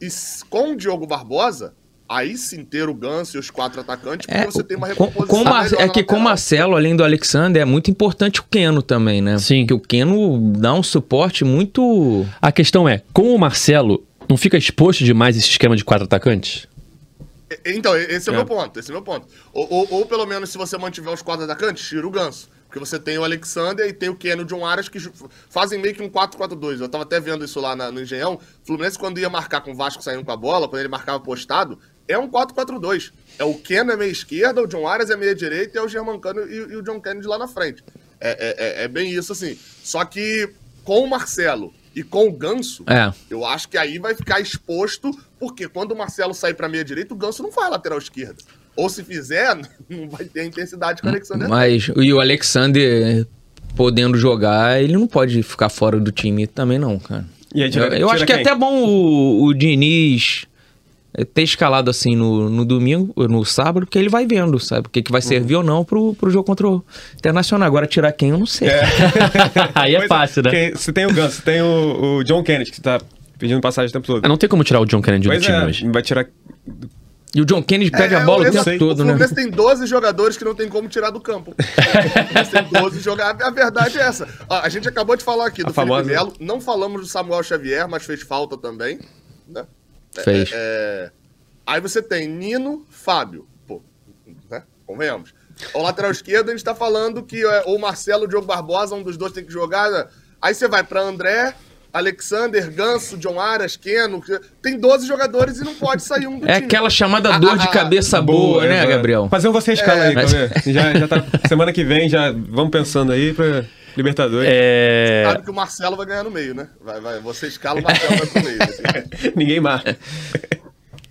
Speaker 3: E s- com o Diogo Barbosa, aí sim ter o Ganso e os quatro atacantes, porque você tem uma
Speaker 2: É, com,
Speaker 3: recomposição.
Speaker 2: com
Speaker 3: melhor
Speaker 2: é que com o. Marcelo, além do Alexander, é muito importante o Keno também, né?
Speaker 1: Sim.
Speaker 2: Porque o Keno dá um suporte muito.
Speaker 1: A questão é, com o Marcelo, não fica exposto demais esse esquema de quatro atacantes?
Speaker 3: E- Então, e- esse é o
Speaker 4: É.
Speaker 3: meu ponto, esse é o meu ponto. Ou, ou- ou pelo menos se você mantiver os quatro atacantes, tira o Ganso. Porque você tem o Alexander e tem o Keno John Aras que ju- fazem meio que um 4-4-2. Eu tava até vendo isso lá na- no Engenhão. Fluminense, quando ia marcar com o Vasco saindo com a bola, quando ele marcava postado, é um 4-4-2. É o Keno é meia esquerda, o John Aras é meia direita e é o Germancano e, e o John Kennedy lá na frente. É, é- é- é bem isso, assim. Só que com o Marcelo e com o Ganso,
Speaker 2: É.
Speaker 3: eu acho que aí vai ficar exposto, porque quando o Marcelo sair pra meia direita, o Ganso não faz lateral esquerda. Ou se fizer, não vai ter a intensidade que o Alexander tem.
Speaker 2: Mas e o Alexander podendo jogar, ele não pode ficar fora do time também, não, cara.
Speaker 4: E aí, tira-
Speaker 2: eu eu
Speaker 4: tira
Speaker 2: acho que é até bom o, o Diniz eh, ter escalado assim no, no domingo, no sábado, porque ele vai vendo, sabe? O que, que vai servir ou não pro, pro jogo contra o Internacional. Agora tirar quem eu não sei.
Speaker 1: Aí é
Speaker 4: Pois
Speaker 1: fácil, né?
Speaker 4: Você tem o Ganso, você tem o, o John Kennedy, que tá pedindo passagem o tempo todo.
Speaker 1: Ah, Não tem como tirar o John Kennedy do
Speaker 4: Pois
Speaker 1: time
Speaker 4: é,
Speaker 1: hoje.
Speaker 4: vai tirar...
Speaker 2: E o John Kennedy pede a
Speaker 3: É,
Speaker 2: bola o tempo
Speaker 3: sei.
Speaker 2: todo,
Speaker 3: o
Speaker 2: né?
Speaker 3: Fluminense tem 12 jogadores que não tem como tirar do campo. Tem 12 jogadores. A verdade é essa. Ó, a gente acabou de falar aqui
Speaker 4: A
Speaker 3: do
Speaker 4: famosa-
Speaker 3: Felipe Melo. Não falamos do Samuel Xavier, mas fez falta também. Né?
Speaker 2: Fez.
Speaker 3: É, Aí você tem Nino, Fábio. Pô, né? Convenhamos. O lateral esquerdo, a gente tá falando que é, ou Marcelo ou Diogo Barbosa, um dos dois tem que jogar. né? Aí você vai pra André, Alexander, Ganso, John Aras, Keno. Tem 12 jogadores e não pode sair um do
Speaker 2: É
Speaker 3: time.
Speaker 2: aquela chamada dor de
Speaker 3: Ah, ah,
Speaker 2: cabeça boa, né,
Speaker 4: exato.
Speaker 2: Gabriel?
Speaker 4: Fazer um você escala aí,
Speaker 2: Mas-
Speaker 4: já, já tá, semana que vem, já vamos pensando aí pra Libertadores.
Speaker 1: É...
Speaker 3: Sabe que o Marcelo vai ganhar no meio, né? Vai, vai, você escala o Marcelo vai pro meio. assim.
Speaker 4: Ninguém marca.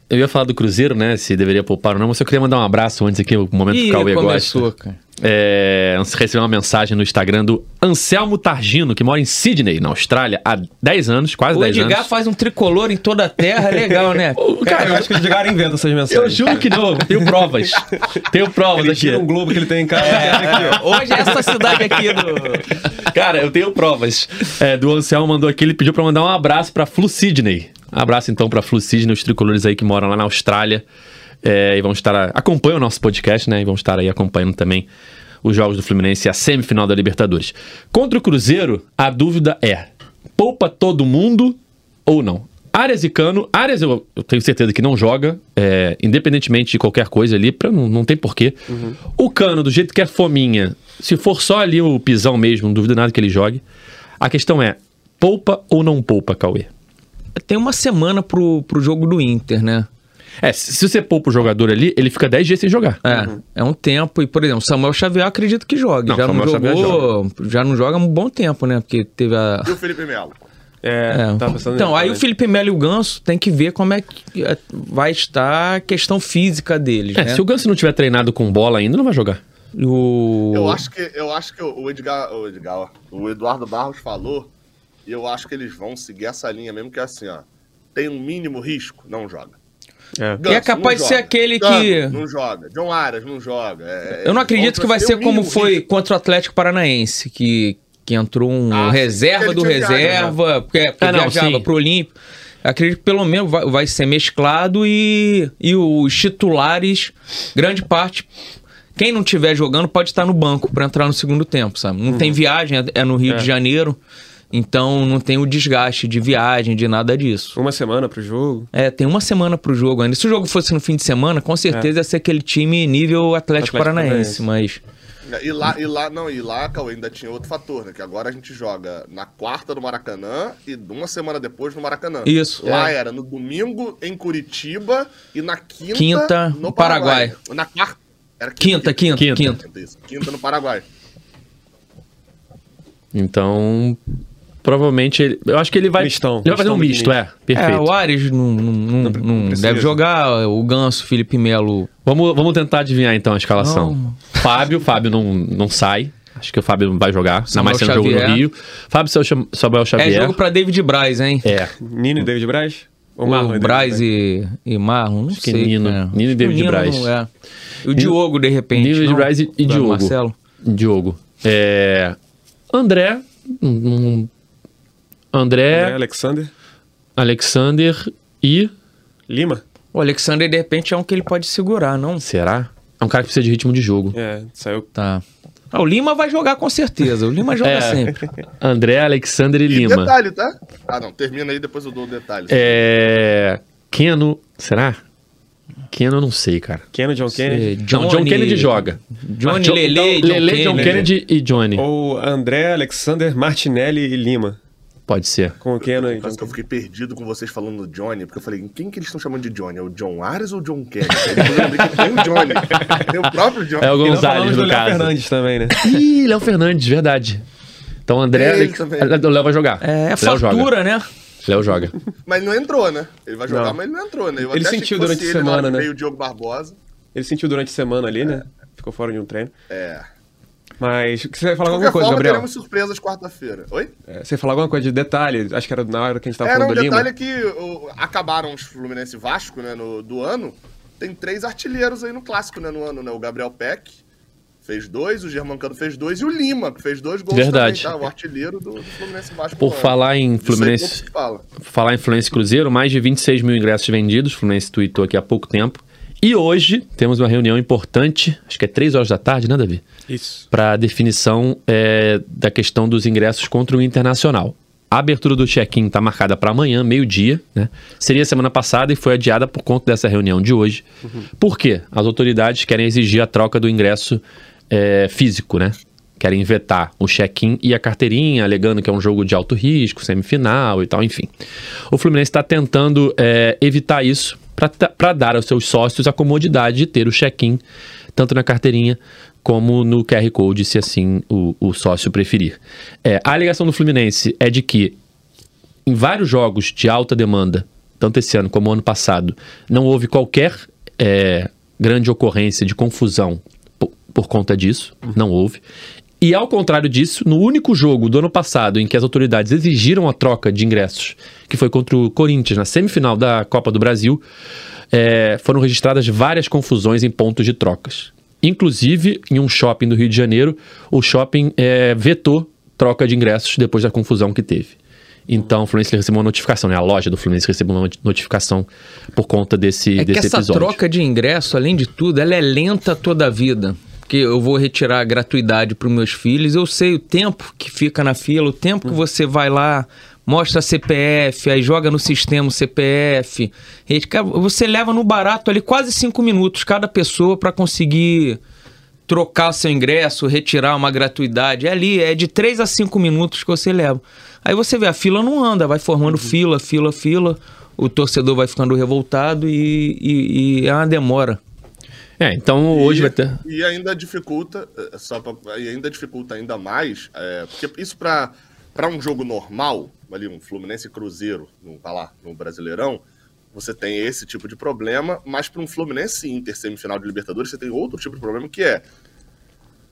Speaker 1: Eu ia falar do Cruzeiro, né? Se deveria poupar ou não, mas eu queria mandar um abraço antes aqui, o momento que
Speaker 2: Ih,
Speaker 1: o Cauê
Speaker 2: começou,
Speaker 1: gosta.
Speaker 2: cara.
Speaker 1: É, recebi uma mensagem no Instagram do Anselmo Targino, que mora em Sydney, na Austrália, há 10 anos, quase
Speaker 2: O
Speaker 1: 10
Speaker 2: Edgar
Speaker 1: anos.
Speaker 2: faz um tricolor em toda a terra, é legal, né?
Speaker 4: Cara, eu acho que o Edgar inventa essas mensagens.
Speaker 1: eu juro que não, tenho provas. Tenho provas
Speaker 4: Ele
Speaker 1: aqui.
Speaker 4: tira um globo que ele tem em casa. aqui, ó.
Speaker 2: Hoje é essa cidade aqui do.
Speaker 1: Cara, eu tenho provas. É, do Anselmo mandou aqui, ele pediu pra mandar um abraço pra Flu Sydney. Um abraço então pra Flu Sydney, os tricolores aí que moram lá na Austrália. É, e vão estar. Acompanham o nosso podcast, né? E vão estar aí acompanhando também os jogos do Fluminense e a semifinal da Libertadores. Contra o Cruzeiro, a dúvida é: poupa todo mundo ou não? Arias e Cano, Arias eu, eu tenho certeza que não joga, é, independentemente de qualquer coisa ali, pra, não, não tem porquê. O Cano, do jeito que é fominha, se for só ali o pisão mesmo, não duvido nada que ele jogue. A questão é, poupa ou não poupa, Cauê?
Speaker 2: Tem uma semana pro, pro jogo do Inter, né?
Speaker 1: É, se você poupa o jogador ali, ele fica 10 dias sem jogar.
Speaker 2: É, é um tempo. E, por exemplo, Samuel Xavier eu acredito que jogue.
Speaker 1: Não,
Speaker 2: já não
Speaker 1: Samuel
Speaker 2: jogou. Já não joga há um bom tempo, né? Porque teve a.
Speaker 3: E o Felipe Melo?
Speaker 4: É,
Speaker 2: É. Então, aí o. Felipe Melo e o Ganso tem que ver como é que é, vai estar a questão física deles,
Speaker 1: É,
Speaker 2: né?
Speaker 1: se o Ganso não tiver treinado com bola ainda, não vai jogar.
Speaker 2: O...
Speaker 3: Eu acho que, eu acho que o Edgar, o Edgar, o Eduardo Barros falou, e eu acho que eles vão seguir essa linha mesmo, que é assim, ó. Tem um mínimo risco, não joga.
Speaker 4: É.
Speaker 3: Ganso,
Speaker 2: E é capaz de ser
Speaker 3: joga.
Speaker 2: aquele
Speaker 3: Cano,
Speaker 2: que-
Speaker 3: Não joga. John Arias não joga. É-
Speaker 2: Eu não
Speaker 3: é-
Speaker 2: acredito que vai
Speaker 3: ter
Speaker 2: ser
Speaker 3: o
Speaker 2: como
Speaker 3: mínimo
Speaker 2: foi
Speaker 3: risco.
Speaker 2: contra o Atlético Paranaense, que, que entrou um
Speaker 3: Ah,
Speaker 2: reserva do
Speaker 3: viagem,
Speaker 2: reserva, porque, porque
Speaker 1: Ah, não,
Speaker 2: viajava
Speaker 1: sim.
Speaker 2: pro Olímpico. Acredito que pelo menos vai, vai ser mesclado e, e os titulares, grande parte, quem não estiver jogando pode estar no banco para entrar no segundo tempo, sabe? Não
Speaker 3: Uhum.
Speaker 2: tem viagem, é- é no Rio
Speaker 4: É.
Speaker 2: de Janeiro, então não tem o desgaste de viagem, de nada disso.
Speaker 4: Uma semana pro jogo.
Speaker 2: É, tem uma semana pro jogo ainda. Se o jogo fosse no fim de semana, com certeza ia ser aquele time nível Atlético,
Speaker 4: Atlético
Speaker 2: Paranaense,
Speaker 4: Paranaense.
Speaker 2: mas...
Speaker 3: E lá, e lá, não, e lá, Cauê, ainda tinha outro fator, né? Que agora a gente joga na quarta no Maracanã e uma semana depois no Maracanã.
Speaker 2: Isso.
Speaker 3: Lá
Speaker 2: É.
Speaker 3: era no domingo em Curitiba e na quinta,
Speaker 2: Quinta,
Speaker 3: no
Speaker 2: Paraguai.
Speaker 3: Paraguai. Na quarta. Era
Speaker 2: Quinta, quinta,
Speaker 1: Quinta.
Speaker 2: quinta.
Speaker 3: Quinta. Quinta no Paraguai.
Speaker 1: Então, provavelmente, ele, eu acho que ele vai,
Speaker 4: Mistão.
Speaker 1: ele vai fazer um misto, é, perfeito.
Speaker 2: É, o Ares não, não, não-
Speaker 4: Não
Speaker 2: não deve jogar, o Ganso, Felipe Melo.
Speaker 1: Vamos, vamos tentar adivinhar então a escalação.
Speaker 2: Não.
Speaker 1: Fábio, Fábio não, não sai. Acho que o Fábio vai jogar, ainda
Speaker 2: Samuel
Speaker 1: mais sendo jogo no. Rio. Fábio Samuel
Speaker 2: É
Speaker 1: Xavier.
Speaker 2: jogo pra David Braz, hein?
Speaker 1: É,
Speaker 4: Nino e David Braz? Ou
Speaker 2: O
Speaker 4: Marlon e David
Speaker 2: Braz e, e Marlon, não
Speaker 1: que
Speaker 2: sei.
Speaker 1: Nino.
Speaker 2: é.
Speaker 1: Nino e David
Speaker 2: Nino
Speaker 1: Braz.
Speaker 2: não é. E o Diogo, de repente.
Speaker 1: Nino
Speaker 2: não?
Speaker 1: Braz e, e Diogo.
Speaker 2: Marcelo.
Speaker 1: Diogo. É, André. hum, André,
Speaker 4: André Alexander.
Speaker 1: Alexander e.
Speaker 4: Lima?
Speaker 2: O Alexander, de repente, é um que ele pode segurar, não?
Speaker 1: Será? É um cara que precisa de ritmo de jogo.
Speaker 4: É, saiu.
Speaker 2: Tá. Ah, o Lima vai jogar com certeza. O Lima joga
Speaker 1: É.
Speaker 2: sempre.
Speaker 1: André, Alexander e,
Speaker 3: E
Speaker 1: Lima.
Speaker 3: detalhe, tá? Ah, não, termina aí, depois eu dou o detalhe.
Speaker 1: É. Keno. Keno eu não sei, cara.
Speaker 4: Keno, John Kennedy.
Speaker 1: Não, John Kennedy joga.
Speaker 2: Johnny,
Speaker 1: John-
Speaker 2: Lele, John
Speaker 1: Lele, John
Speaker 2: Kennedy.
Speaker 1: Kennedy e Johnny.
Speaker 4: Ou André Alexander Martinelli e Lima.
Speaker 1: Pode ser.
Speaker 4: Com o Keno e John
Speaker 3: Quase que eu fiquei perdido com vocês falando do Johnny, porque eu falei, quem que eles estão chamando de Johnny? É o John Ares ou o John depois eu lembrei que tem o Johnny. Tem o próprio Johnny.
Speaker 1: É o Gonzalez,
Speaker 4: falamos do
Speaker 1: no
Speaker 4: Léo
Speaker 1: caso.
Speaker 4: Fernandes também, né?
Speaker 1: Ih, Léo Fernandes, verdade. Então André.
Speaker 3: Ele.
Speaker 1: O Léo vai jogar.
Speaker 2: É,
Speaker 1: Léo
Speaker 2: fatura,
Speaker 1: joga.
Speaker 2: né?
Speaker 1: Léo joga.
Speaker 3: Mas não entrou, né? Ele vai jogar,
Speaker 4: Não.
Speaker 3: mas ele não entrou, né? Eu
Speaker 4: Ele sentiu durante a
Speaker 3: ele,
Speaker 4: semana, né?
Speaker 3: Veio o Diogo Barbosa.
Speaker 4: Ele sentiu durante a semana ali, né? Ficou fora de um treino.
Speaker 3: É.
Speaker 4: Mas você vai falar alguma coisa,
Speaker 3: forma,
Speaker 4: Gabriel?
Speaker 3: teremos surpresas quarta-feira. Oi?
Speaker 4: É, Você ia falar alguma coisa de detalhe? Acho que era na hora que a gente tava
Speaker 3: É, não,
Speaker 4: falando
Speaker 3: o
Speaker 4: do Lima.
Speaker 3: detalhe é que o- acabaram os Fluminense e Vasco, né, no, do ano. Tem três artilheiros aí no clássico, né, no ano, né? O Gabriel Peck fez dois, o Germancano fez dois e o Lima, que fez dois gols
Speaker 1: Verdade.
Speaker 3: também, tá? O artilheiro do, do Fluminense e Vasco.
Speaker 1: Por falar em Fluminense.
Speaker 3: fala.
Speaker 1: falar em Fluminense Cruzeiro, mais de 26 mil ingressos vendidos. O Fluminense tweetou aqui há pouco tempo. E hoje temos uma reunião importante, acho que é 3 horas da tarde, né, Davi?
Speaker 4: Isso.
Speaker 1: Para definição é, da questão dos ingressos contra o Internacional. A abertura do check-in está marcada para amanhã, meio-dia, né? Seria semana passada e foi adiada por conta dessa reunião de hoje. Por quê? As autoridades querem exigir a troca do ingresso é, físico, né? Querem vetar o check-in e a carteirinha, alegando que é um jogo de alto risco, semifinal e tal, enfim. O Fluminense está tentando é, evitar isso para dar aos seus sócios a comodidade de ter o check-in, tanto na carteirinha como no QR Code, se assim o, o sócio preferir. É, a alegação do Fluminense é de que em vários jogos de alta demanda, tanto esse ano como ano passado, não houve qualquer é, grande ocorrência de confusão por, por conta disso, não houve. E ao contrário disso, no único jogo do ano passado em que as autoridades exigiram a troca de ingressos, que foi contra o Corinthians na semifinal da Copa do Brasil, é, foram registradas várias confusões em pontos de trocas. Inclusive, em um shopping do Rio de Janeiro, o shopping é, vetou troca de ingressos depois da confusão que teve. Então, o Fluminense recebeu uma notificação, né? A loja do Fluminense recebeu uma notificação por conta desse,
Speaker 2: É que
Speaker 1: desse
Speaker 2: essa
Speaker 1: episódio.
Speaker 2: troca de ingresso, além de tudo, ela é lenta toda a vida. Porque eu vou retirar a gratuidade para os meus filhos, eu sei o tempo que fica na fila, o tempo que você vai lá, mostra CPF, aí joga no sistema o CPF. Você leva no barato ali quase cinco minutos cada pessoa para conseguir trocar o seu ingresso, retirar uma gratuidade. É ali, é de 3 a 5 minutos que você leva. Aí você vê, a fila não anda, vai formando
Speaker 3: Uhum.
Speaker 2: fila, fila, fila. O torcedor vai ficando revoltado e, e- e é uma demora.
Speaker 1: É, então hoje
Speaker 3: e,
Speaker 1: vai ter.
Speaker 3: E ainda dificulta, eh, só pra, e ainda dificulta ainda mais, é, porque isso pra, pra um jogo normal, ali um Fluminense e Cruzeiro, no, tá lá, no Brasileirão, você tem esse tipo de problema, mas para um Fluminense Inter semifinal de Libertadores, você tem outro tipo de problema que é,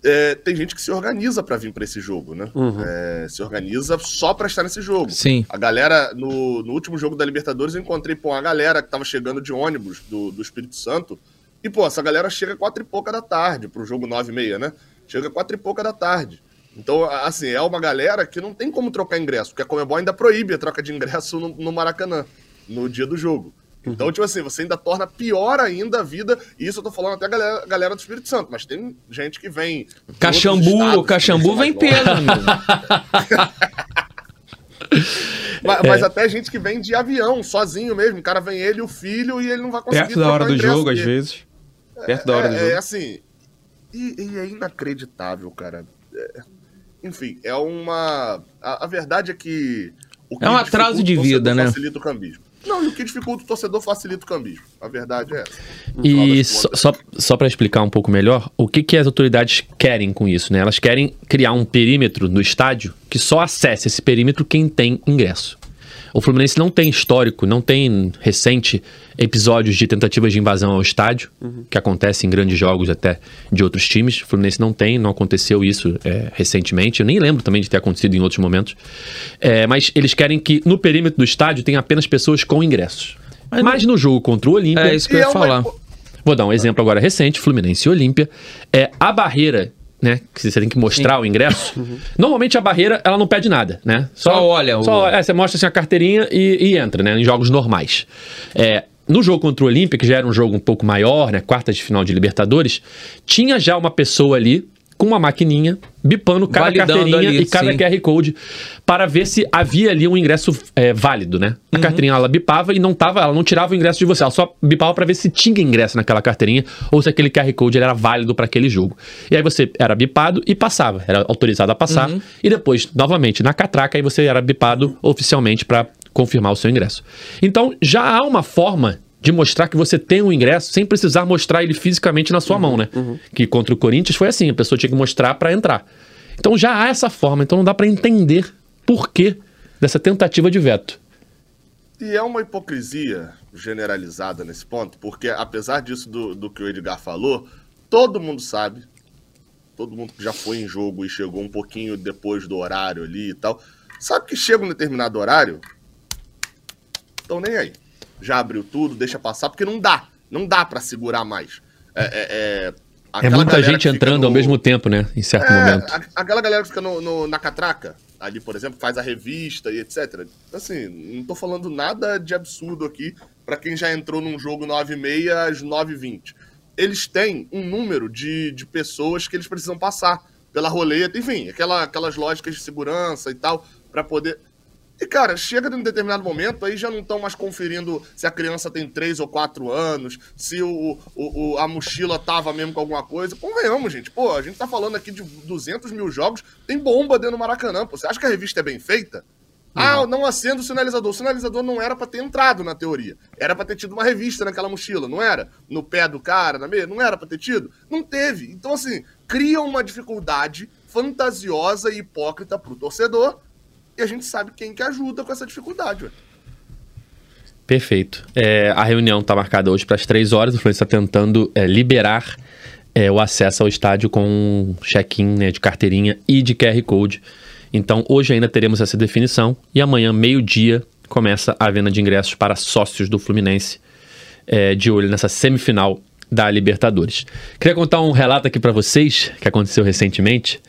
Speaker 3: é, tem gente que se organiza pra vir pra esse jogo, né? É, se organiza só pra estar nesse jogo.
Speaker 2: Sim.
Speaker 3: A galera, no, no último jogo da Libertadores, eu encontrei, pô, uma galera que tava chegando de ônibus do, do Espírito Santo. E, pô, essa galera chega quatro e pouca da tarde pro jogo nove e meia, né? Chega quatro e pouca da tarde. Então, assim, é uma galera que não tem como trocar ingresso, porque a Comebol ainda proíbe a troca de ingresso no, no Maracanã, no dia do jogo. Então, tipo assim, você ainda torna pior ainda a vida, e isso eu tô falando até a galera, galera do Espírito Santo, mas tem gente que vem.
Speaker 2: Caxambu,
Speaker 3: estados,
Speaker 2: Caxambu vem peso, amigo.
Speaker 3: Mas,
Speaker 1: É.
Speaker 3: mas até gente que vem de avião, sozinho mesmo. O cara vem ele o filho e ele não vai conseguir
Speaker 4: Perto da hora do jogo, às
Speaker 3: dele.
Speaker 4: vezes. Perto da hora
Speaker 3: é,
Speaker 4: do
Speaker 3: É
Speaker 4: jogo.
Speaker 3: assim. E, e é inacreditável, cara. É, enfim, é uma. A, a verdade é que. o que
Speaker 2: É um atraso de vida, né?
Speaker 3: Facilita o cambismo. Não, e o que dificulta o torcedor facilita o cambismo. A verdade é essa.
Speaker 1: E só, só, só para explicar um pouco melhor, o que, que as autoridades querem com isso, né? Elas querem criar um perímetro no estádio que só acesse esse perímetro quem tem ingresso. O Fluminense não tem histórico, não tem recente episódios de tentativas de invasão ao estádio, que acontece em grandes jogos até de outros times. O Fluminense não tem, não aconteceu isso é, recentemente. Eu nem lembro também de ter acontecido em outros momentos. É, mas eles querem que no perímetro do estádio tenha apenas pessoas com ingressos. Mas, no jogo contra o Olímpia,
Speaker 2: É isso que eu ia
Speaker 3: é
Speaker 2: falar.
Speaker 1: Vou dar um exemplo agora recente, Fluminense e Olímpia. É a barreira, né? Que você tem que mostrar o ingresso. Normalmente a barreira, ela não pede nada, né?
Speaker 2: Só olha o-
Speaker 1: Só, é, você mostra assim a carteirinha e, e entra, né? Em jogos normais. É, no jogo contra o Olímpia, que já era um jogo um pouco maior, né? Quartas de final de Libertadores, tinha já uma pessoa ali com uma maquininha bipando cada
Speaker 2: Validando
Speaker 1: carteirinha
Speaker 2: ali,
Speaker 1: e cada
Speaker 2: sim.
Speaker 1: QR Code para ver se havia ali um ingresso é, válido, né?
Speaker 2: Uhum.
Speaker 1: A carteirinha ela bipava e não tava, ela não tirava o ingresso de você, ela só bipava para ver se tinha ingresso naquela carteirinha ou se aquele QR Code era válido para aquele jogo. E aí você era bipado e passava, era autorizado a passar
Speaker 2: Uhum.
Speaker 1: e depois novamente na catraca aí você era bipado oficialmente para confirmar o seu ingresso. Então já há uma forma de mostrar que você tem um ingresso sem precisar mostrar ele fisicamente na sua mão, né? Que contra o Corinthians foi assim, a pessoa tinha que mostrar para entrar. Então já há essa forma, então não dá para entender por que dessa tentativa de veto.
Speaker 3: E é uma hipocrisia generalizada nesse ponto, porque apesar disso do, do que o Edgar falou, todo mundo sabe, todo mundo que já foi em jogo e chegou um pouquinho depois do horário ali e tal, sabe que chega um determinado horário, estão nem aí. Já abriu tudo, deixa passar, porque não dá, não dá pra segurar mais. É, é, é,
Speaker 1: É muita gente entrando ao
Speaker 3: no-
Speaker 1: mesmo tempo, né? Em certo
Speaker 3: é,
Speaker 1: momento.
Speaker 3: a- aquela galera que fica no- no- na catraca, ali, por exemplo, faz a revista e etc. Assim, não tô falando nada de absurdo aqui pra quem já entrou num jogo 9h30 às 9h20. Eles têm um número de, de pessoas que eles precisam passar pela roleta, enfim, aquela, aquelas lógicas de segurança e tal, pra poder. E, cara, chega num determinado momento, aí já não estão mais conferindo se a criança tem 3 ou 4 anos, se o, o, o- a mochila tava mesmo com alguma coisa. Convenhamos, gente. Pô, a gente tá falando aqui de 200 mil jogos, tem bomba dentro do Maracanã. Pô, você acha que a revista é bem feita? Ah, não acende o sinalizador. O sinalizador não era pra ter entrado na teoria. Era pra ter tido uma revista naquela mochila, não era? No pé do cara, na meia, não era pra ter tido? Não teve. Então, assim, cria uma dificuldade fantasiosa e hipócrita pro torcedor e a gente sabe quem que ajuda com essa dificuldade, ué.
Speaker 1: Perfeito. É, a reunião está marcada hoje para as três horas. O Fluminense está tentando é, liberar é, o acesso ao estádio com um check-in né, de carteirinha e de QR Code. Então, hoje ainda teremos essa definição e amanhã, meio-dia, começa a venda de ingressos para sócios do Fluminense é, de olho nessa semifinal da Libertadores. Queria contar um relato aqui para vocês que aconteceu recentemente.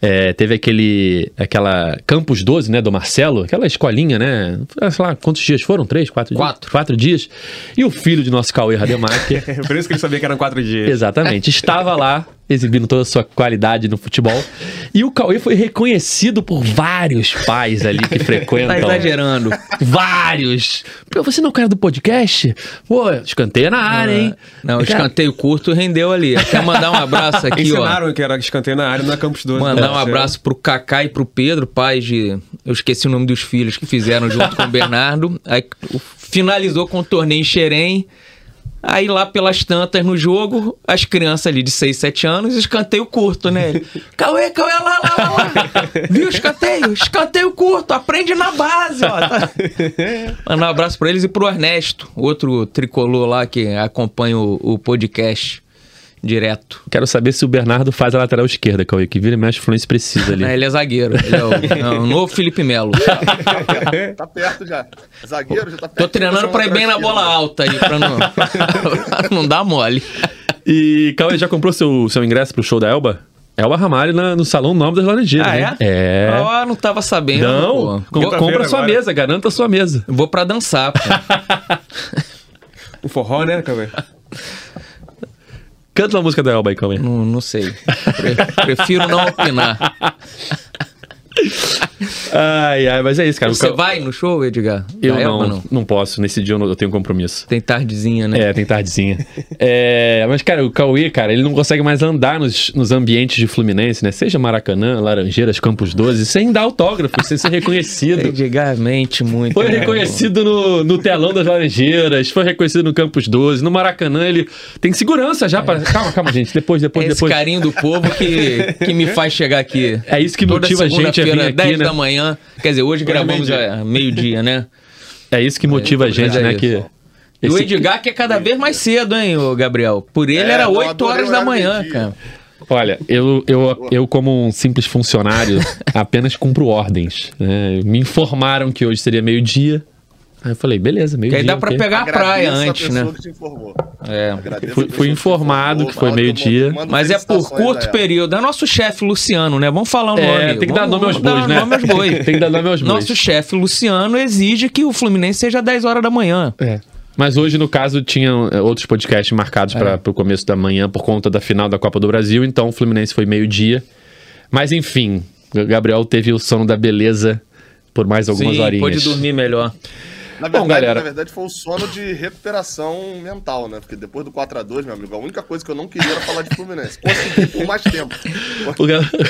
Speaker 1: É, teve aquele, aquela Campus 12, né, do Marcelo, aquela escolinha, né? Sei lá, quantos dias foram? Três, quatro dias?
Speaker 2: Quatro.
Speaker 1: Quatro dias. E o filho de nosso Cauê Rademacher
Speaker 4: Por isso que ele sabia que eram quatro dias.
Speaker 1: Exatamente. Estava lá exibindo toda a sua qualidade no futebol. E o Cauê foi reconhecido por vários pais ali que frequentam.
Speaker 2: Tá exagerando.
Speaker 1: Vários. Pô, você não é o cara do podcast? Pô, escanteia na área, hein?
Speaker 2: Não, o
Speaker 1: Cara,
Speaker 2: escanteio curto rendeu ali. Quer mandar um abraço aqui, ó.
Speaker 4: Ensinaram que era escanteio na área na Campus 12.
Speaker 2: Mandar um
Speaker 4: Você-
Speaker 2: abraço pro Kaká e pro Pedro, pais de. Eu esqueci o nome dos filhos que fizeram junto com o Bernardo. Aí finalizou com o torneio em Xerém. Aí lá pelas tantas no jogo, as crianças ali de 6, 7 anos, escanteio curto, né? Cauê, Cauê, lá, lá, lá, lá. Viu escanteio? Escanteio curto, aprende na base, ó. Tá? Mandar um abraço pra eles e pro Ernesto, outro tricolor lá que acompanha o, o podcast direto.
Speaker 1: Quero saber se o Bernardo faz a lateral esquerda, Cauê, que vira e mexe, o Fluminense precisa ali.
Speaker 2: É, ele é zagueiro. Ele é o, é o novo Felipe Melo.
Speaker 3: Tá perto já. Zagueiro já tá perto.
Speaker 2: Tô treinando pra ir bem na bola alta aí, pra não, não dar mole.
Speaker 1: E, Cauê, já comprou seu, seu ingresso pro show da Elba? Elba Ramalho na- no Salão Nome das Laranjeiras,
Speaker 2: Ah, é?
Speaker 1: né? É.
Speaker 2: Ah, não tava sabendo.
Speaker 1: Não,
Speaker 2: pô.
Speaker 1: com- compra a sua
Speaker 4: agora.
Speaker 1: mesa, garanta a sua mesa.
Speaker 2: vou pra dançar, pô.
Speaker 4: Um forró, né, Cauê?
Speaker 1: Canta uma música da Elba aí, Cauê.
Speaker 2: Não, não sei. Pre- Prefiro não opinar.
Speaker 1: Ai, ai, mas é isso, cara.
Speaker 2: Você vai no show, Edgar?
Speaker 1: Eu não,
Speaker 2: Elba,
Speaker 1: não, posso. Nesse dia eu, não- eu tenho compromisso.
Speaker 2: Tem tardezinha, né?
Speaker 1: É, tem tardezinha. é, mas, cara, o Cauê, cara, ele não consegue mais andar nos, nos ambientes de Fluminense, né? Seja Maracanã, Laranjeiras, Campos 12, sem dar autógrafo, sem ser reconhecido.
Speaker 2: Edgar mente muito.
Speaker 1: Foi
Speaker 2: né?
Speaker 1: reconhecido no, no telão das Laranjeiras, foi reconhecido no Campos 12, no Maracanã ele tem segurança já para... Calma, calma, gente, depois,
Speaker 2: É
Speaker 1: depois,
Speaker 2: esse
Speaker 1: depois.
Speaker 2: carinho do povo que, que me faz chegar aqui.
Speaker 1: É isso que
Speaker 2: Toda
Speaker 1: motiva a gente
Speaker 2: segunda-feira,
Speaker 1: aqui,
Speaker 2: 10
Speaker 1: né?
Speaker 2: da manhã. Quer dizer, hoje gravamos
Speaker 4: meio-dia.
Speaker 2: a meio-dia, né?
Speaker 1: É isso que motiva a gente,
Speaker 2: é
Speaker 1: né?
Speaker 2: isso.
Speaker 1: Que
Speaker 2: E o Edgar que é cada vez mais cedo, hein, o Gabriel? Por ele
Speaker 3: É,
Speaker 2: era
Speaker 3: não,
Speaker 2: 8
Speaker 3: adorei
Speaker 2: horas
Speaker 3: o
Speaker 2: da manhã, cara.
Speaker 1: Olha, eu, eu, eu como um simples funcionário, apenas cumpro ordens. né? Me informaram que hoje seria meio-dia. Aí eu falei, beleza,
Speaker 2: Que
Speaker 1: meio-dia.
Speaker 2: aí dá pra
Speaker 1: ok.
Speaker 2: pegar a praia
Speaker 3: Agradeço a
Speaker 2: antes,
Speaker 3: pessoa
Speaker 2: né?
Speaker 3: que te informou.
Speaker 2: É.
Speaker 3: Agradeço a
Speaker 1: Fui- fui informado
Speaker 3: informou.
Speaker 1: que foi meio-dia.
Speaker 2: Mas é por curto
Speaker 3: a
Speaker 2: período. É nosso chefe Luciano, né? Vamos falar o nome.
Speaker 1: É, tem que dar nome aos bois, né?
Speaker 2: nome aos bois.
Speaker 1: Tem que dar nome aos bois.
Speaker 2: Nosso chefe Luciano exige que o Fluminense seja 10 horas da manhã.
Speaker 1: É. Mas hoje, no caso, tinham é, outros podcasts marcados
Speaker 2: É.
Speaker 1: para o começo da manhã por conta da final da Copa do Brasil, então o Fluminense foi meio-dia. Mas enfim, o Gabriel teve o sono da beleza por mais algumas
Speaker 2: Sim,
Speaker 1: horinhas.
Speaker 2: pode dormir melhor.
Speaker 3: Na
Speaker 1: Bom,
Speaker 3: verdade,
Speaker 1: galera.
Speaker 3: na verdade, foi o sono de recuperação mental, né? Porque depois do 4x2, meu amigo, a única coisa que eu não queria era falar de Fluminense. Consegui por mais tempo.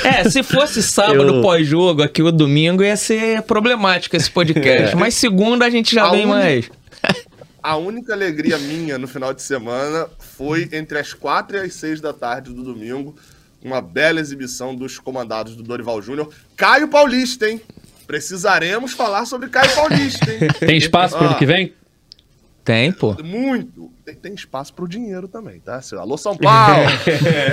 Speaker 2: É, se fosse sábado
Speaker 1: Eu-
Speaker 2: pós-jogo, aqui o domingo ia ser problemático esse podcast.
Speaker 1: É.
Speaker 2: Mas segunda a gente já
Speaker 3: A
Speaker 2: vem
Speaker 3: única-
Speaker 2: mais.
Speaker 3: A única alegria minha no final de semana foi entre as 4 e as 6 da tarde do domingo, uma bela exibição dos comandados do Dorival Júnior. Caio Paulista, hein? Precisaremos falar sobre Caio Paulista, hein?
Speaker 1: Tem espaço para ano
Speaker 3: Ah.
Speaker 1: que vem?
Speaker 2: Tem, pô.
Speaker 3: Muito. Tem, tem espaço pro dinheiro também, tá? Alô, São Paulo!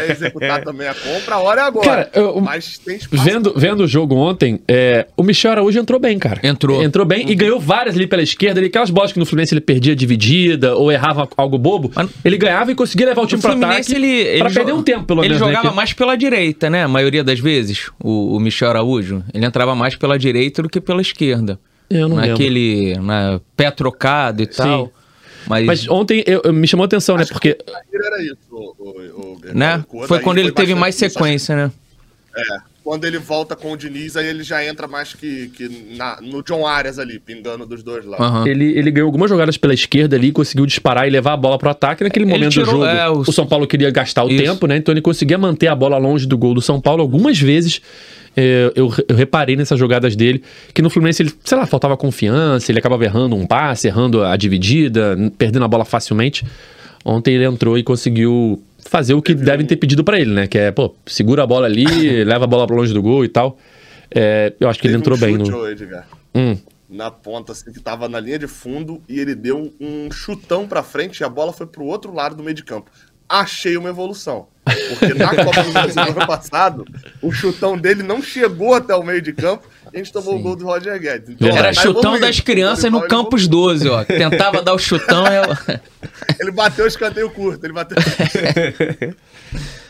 Speaker 3: é, executar também a compra, a hora é agora.
Speaker 1: Cara, eu-
Speaker 3: Mas tem espaço.
Speaker 1: Vendo, vendo o jogo ontem, é, o Michel Araújo entrou bem, cara.
Speaker 2: Entrou.
Speaker 1: Entrou bem e ganhou várias ali pela esquerda. Ali, aquelas bolas que no Fluminense ele perdia dividida ou errava algo bobo.
Speaker 2: Mas-
Speaker 1: ele ganhava e conseguia levar o time
Speaker 2: O
Speaker 1: para
Speaker 2: Fluminense,
Speaker 1: ataque
Speaker 2: ele, ele
Speaker 1: pra perder um tempo, pelo
Speaker 2: Ele
Speaker 1: menos. né,
Speaker 2: jogava
Speaker 1: que-
Speaker 2: mais pela direita, né? A maioria das vezes, o, o Michel Araújo. Ele entrava mais pela direita do que pela esquerda.
Speaker 1: Eu não lembro.
Speaker 2: Naquele. Na pé trocado e tal. Mas,
Speaker 1: Mas ontem eu, eu- me chamou a atenção, né? Porque
Speaker 3: era isso. O, o, o,
Speaker 2: né?
Speaker 3: o
Speaker 2: Foi quando ele teve
Speaker 3: bastante
Speaker 2: mais sequência, né?
Speaker 3: É, quando ele volta com o Diniz, aí ele já entra mais que, que na- no John Arias ali, pingando dos dois lados.
Speaker 2: Aham.
Speaker 1: ele, ele ganhou algumas jogadas pela esquerda ali, conseguiu disparar e levar a bola pro ataque. Naquele
Speaker 2: Ele
Speaker 1: momento
Speaker 2: tirou,
Speaker 1: do jogo,
Speaker 2: é, o-
Speaker 1: o... São Paulo queria gastar o
Speaker 2: Isso.
Speaker 1: tempo, né? Então ele conseguia manter a bola longe do gol do São Paulo algumas vezes. É, eu, eu reparei nessas jogadas dele que no Fluminense ele, sei lá, faltava confiança, ele acabava errando um passe, errando a dividida, perdendo a bola facilmente. Ontem ele entrou e conseguiu fazer o que devem ter pedido pra ele, né? Que é, pô, segura a bola ali, leva a bola pra longe do gol e tal. É, eu acho que ele entrou
Speaker 3: um
Speaker 1: bem no.
Speaker 3: Edgar,
Speaker 1: Hum.
Speaker 3: na ponta, assim, que tava na linha de fundo, e ele deu um chutão pra frente e a bola foi pro outro lado do meio de campo. Achei uma evolução. Porque na Copa do Brasil ano passado, o chutão dele não chegou até o meio de campo e a gente tomou o gol do Roger Guedes. Então.
Speaker 2: Era
Speaker 3: tá
Speaker 2: chutão
Speaker 3: evoluindo.
Speaker 2: das crianças no
Speaker 3: Ele
Speaker 2: Campus 12, ó. Tentava dar o chutão, ela...
Speaker 3: Ele bateu o escanteio curto, ele bateu.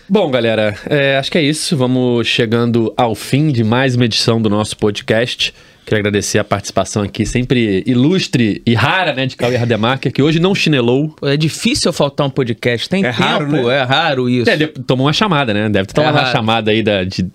Speaker 1: Bom, galera, é, acho que é isso. Vamos chegando ao fim de mais uma edição do nosso podcast. Quero agradecer a participação aqui, sempre ilustre e rara, né, de Cauê Rademacher, que hoje não chinelou.
Speaker 2: Pô, É difícil faltar um podcast. Tem
Speaker 4: É
Speaker 2: tempo,
Speaker 4: raro, né?
Speaker 2: é raro isso.
Speaker 1: É, ele tomou uma chamada, né? Deve ter tomado
Speaker 2: É
Speaker 1: uma chamada aí da, de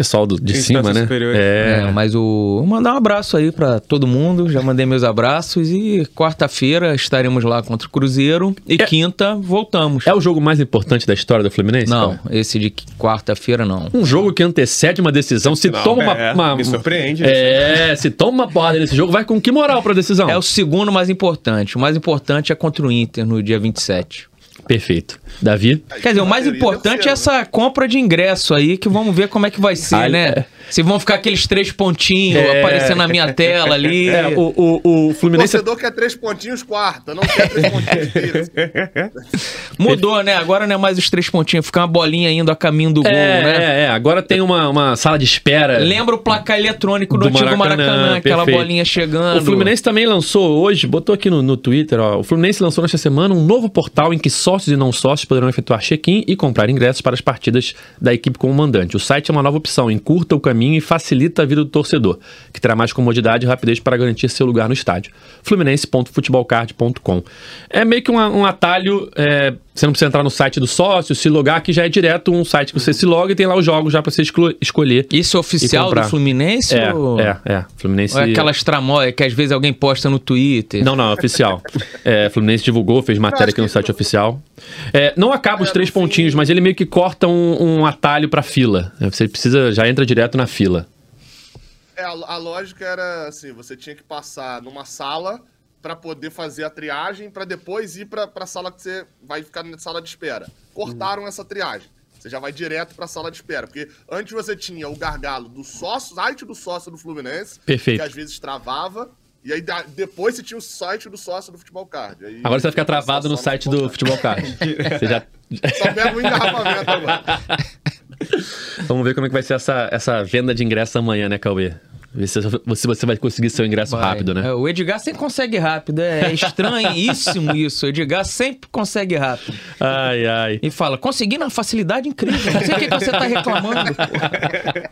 Speaker 1: pessoal do- de cima, né?
Speaker 4: superior.
Speaker 2: É,
Speaker 1: É,
Speaker 2: mas o vou mandar um abraço aí pra todo mundo. Já mandei meus abraços e quarta-feira estaremos lá contra o Cruzeiro e
Speaker 1: É-
Speaker 2: quinta voltamos.
Speaker 1: é o jogo mais importante da história do Fluminense?
Speaker 2: Não,
Speaker 1: Cauê?
Speaker 2: esse de quarta-feira não.
Speaker 1: Um jogo que antecede uma decisão, se
Speaker 4: Não,
Speaker 1: toma uma,
Speaker 4: é,
Speaker 1: uma-
Speaker 4: me surpreende.
Speaker 1: É, se toma uma porrada nesse jogo, vai com que moral pra decisão?
Speaker 2: É o segundo mais importante. O mais importante é contra o Inter no dia 27.
Speaker 1: Perfeito. Davi?
Speaker 2: Quer dizer, o mais importante é essa compra de ingresso aí, que vamos ver como é que vai ser,
Speaker 1: Ah,
Speaker 2: né?
Speaker 1: é.
Speaker 2: Se vão ficar aqueles três pontinhos
Speaker 1: É.
Speaker 2: aparecendo na minha tela ali.
Speaker 1: É, o, o, o
Speaker 3: O
Speaker 1: Fluminense.
Speaker 3: torcedor quer três pontinhos quarta, não quer três pontinhos terça.
Speaker 2: Mudou, né? Agora não é mais os três pontinhos, fica uma bolinha indo a caminho do gol,
Speaker 1: É,
Speaker 2: né?
Speaker 1: é, é, agora tem uma, uma sala de espera.
Speaker 2: Lembra o placar eletrônico do,
Speaker 1: Do
Speaker 2: antigo
Speaker 1: Maracanã,
Speaker 2: Maracanã, aquela bolinha chegando.
Speaker 1: O Fluminense também lançou hoje, botou aqui no, no Twitter, ó. O Fluminense lançou nesta semana um novo portal em que sócios e não sócios poderão efetuar check-in e comprar ingressos para as partidas da equipe como mandante. O site é uma nova opção, encurta o caminho e facilita a vida do torcedor, que terá mais comodidade e rapidez para garantir seu lugar no estádio. Fluminense.futebolcard.com. É meio que um, um atalho, é, você não precisa entrar no site do sócio, se logar, que já é direto um site que você se loga e tem lá os jogos já para você escolher.
Speaker 2: Isso é oficial do Fluminense?
Speaker 1: É,
Speaker 2: ou...
Speaker 1: é, é. Fluminense.
Speaker 2: Ou é aquelas tramóias que às vezes alguém posta no Twitter?
Speaker 1: Não, não, é oficial. É, Fluminense divulgou, fez matéria aqui no site oficial. É, não acaba os
Speaker 3: É,
Speaker 1: três pontinhos, mas ele meio que corta um, um atalho pra fila. É, Você precisa, já entra direto na fila.
Speaker 3: É, a, a lógica era assim, você tinha que passar numa sala pra poder fazer a triagem, pra depois ir pra pra sala que você vai ficar na sala de espera. Cortaram essa triagem. Você já vai direto pra sala de espera, porque antes você tinha o gargalo do sócio, site do sócio do Fluminense,
Speaker 1: Perfeito.
Speaker 3: que às vezes travava, e aí depois você tinha o site do sócio do Futebol Card. Aí-
Speaker 1: Agora você vai ficar travado no site do Futebol Card. Você já...
Speaker 3: Só pega o engarrafamento agora.
Speaker 1: Vamos ver como é que vai ser essa, essa venda de ingresso amanhã, né, Cauê? Ver se você vai conseguir seu ingresso
Speaker 2: Vai.
Speaker 1: rápido, né?
Speaker 2: É, o Edgar sempre consegue rápido. É estranhíssimo isso. O Edgar sempre consegue rápido.
Speaker 1: Ai, ai.
Speaker 2: E fala, consegui na facilidade incrível. Não sei o que, que você tá reclamando.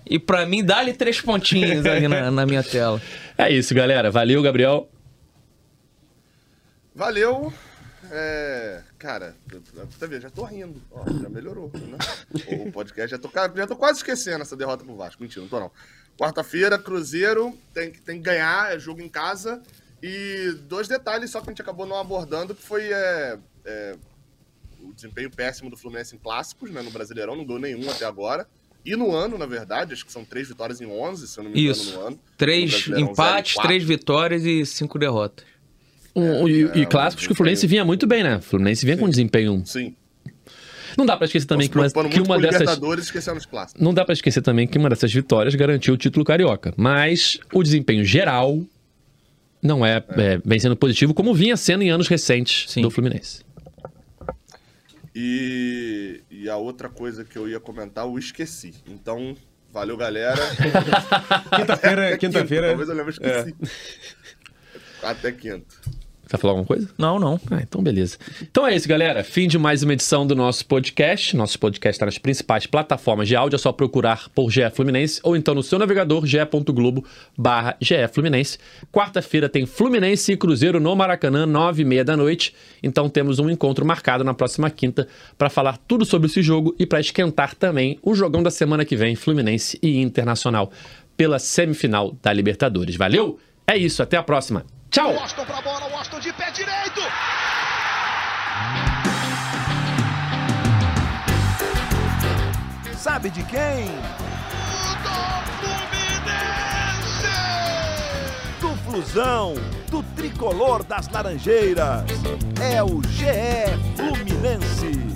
Speaker 2: E pra mim, dá-lhe três pontinhos ali na, na minha tela.
Speaker 1: É isso, galera. Valeu, Gabriel.
Speaker 3: Valeu. É, cara, tá vendo? Já tô rindo. Ó, já melhorou, né? O podcast já tô, já tô quase esquecendo essa derrota pro Vasco. Mentira, não tô não. Quarta-feira, Cruzeiro, tem, que- tem que ganhar, é jogo em casa. E dois detalhes só que a gente acabou não abordando, que foi é, é, o desempenho péssimo do Fluminense em clássicos, né? No Brasileirão, não ganhou nenhum até agora. E no ano, na verdade, acho que são três vitórias em 11, se eu não me engano,
Speaker 2: Isso.
Speaker 3: no ano. No
Speaker 2: Três empates,
Speaker 3: 0 e
Speaker 2: três vitórias e cinco derrotas.
Speaker 1: Um- e, e clássicos que o Fluminense vinha muito bem, né? O Fluminense vinha com desempenho.
Speaker 3: Sim.
Speaker 1: Não dá pra esquecer também que uma, que uma dessas.
Speaker 3: Libertadores, esquecendo os clássicos.
Speaker 1: Não dá pra esquecer também que uma dessas vitórias garantiu o título carioca. Mas o desempenho geral não é, é, vem sendo positivo, como vinha sendo em anos recentes
Speaker 2: Sim.
Speaker 1: do Fluminense.
Speaker 3: E, e a outra coisa que eu ia comentar, eu esqueci. Então, valeu, galera.
Speaker 4: Quinta-feira, quinta-feira.
Speaker 3: Talvez eu lembre, esqueci. Até quinta.
Speaker 1: Você vai falar alguma coisa?
Speaker 2: Não, não.
Speaker 1: Ah, então beleza. Então é isso, galera. Fim de mais uma edição do nosso podcast. Nosso podcast está nas principais plataformas de áudio. É só procurar por GE Fluminense ou então no seu navegador ge.globo barra GE Fluminense. Quarta-feira tem Fluminense e Cruzeiro no Maracanã, nove e meia da noite. Então temos um encontro marcado na próxima quinta para falar tudo sobre esse jogo e para esquentar também o jogão da semana que vem, Fluminense e Internacional, pela semifinal da Libertadores. Valeu? É isso, até a próxima. Tchau!
Speaker 5: Washington pra bola, Washington de pé direito. Sabe de quem? Do Fluminense! Do Flusão, do tricolor das Laranjeiras. É o GE Fluminense.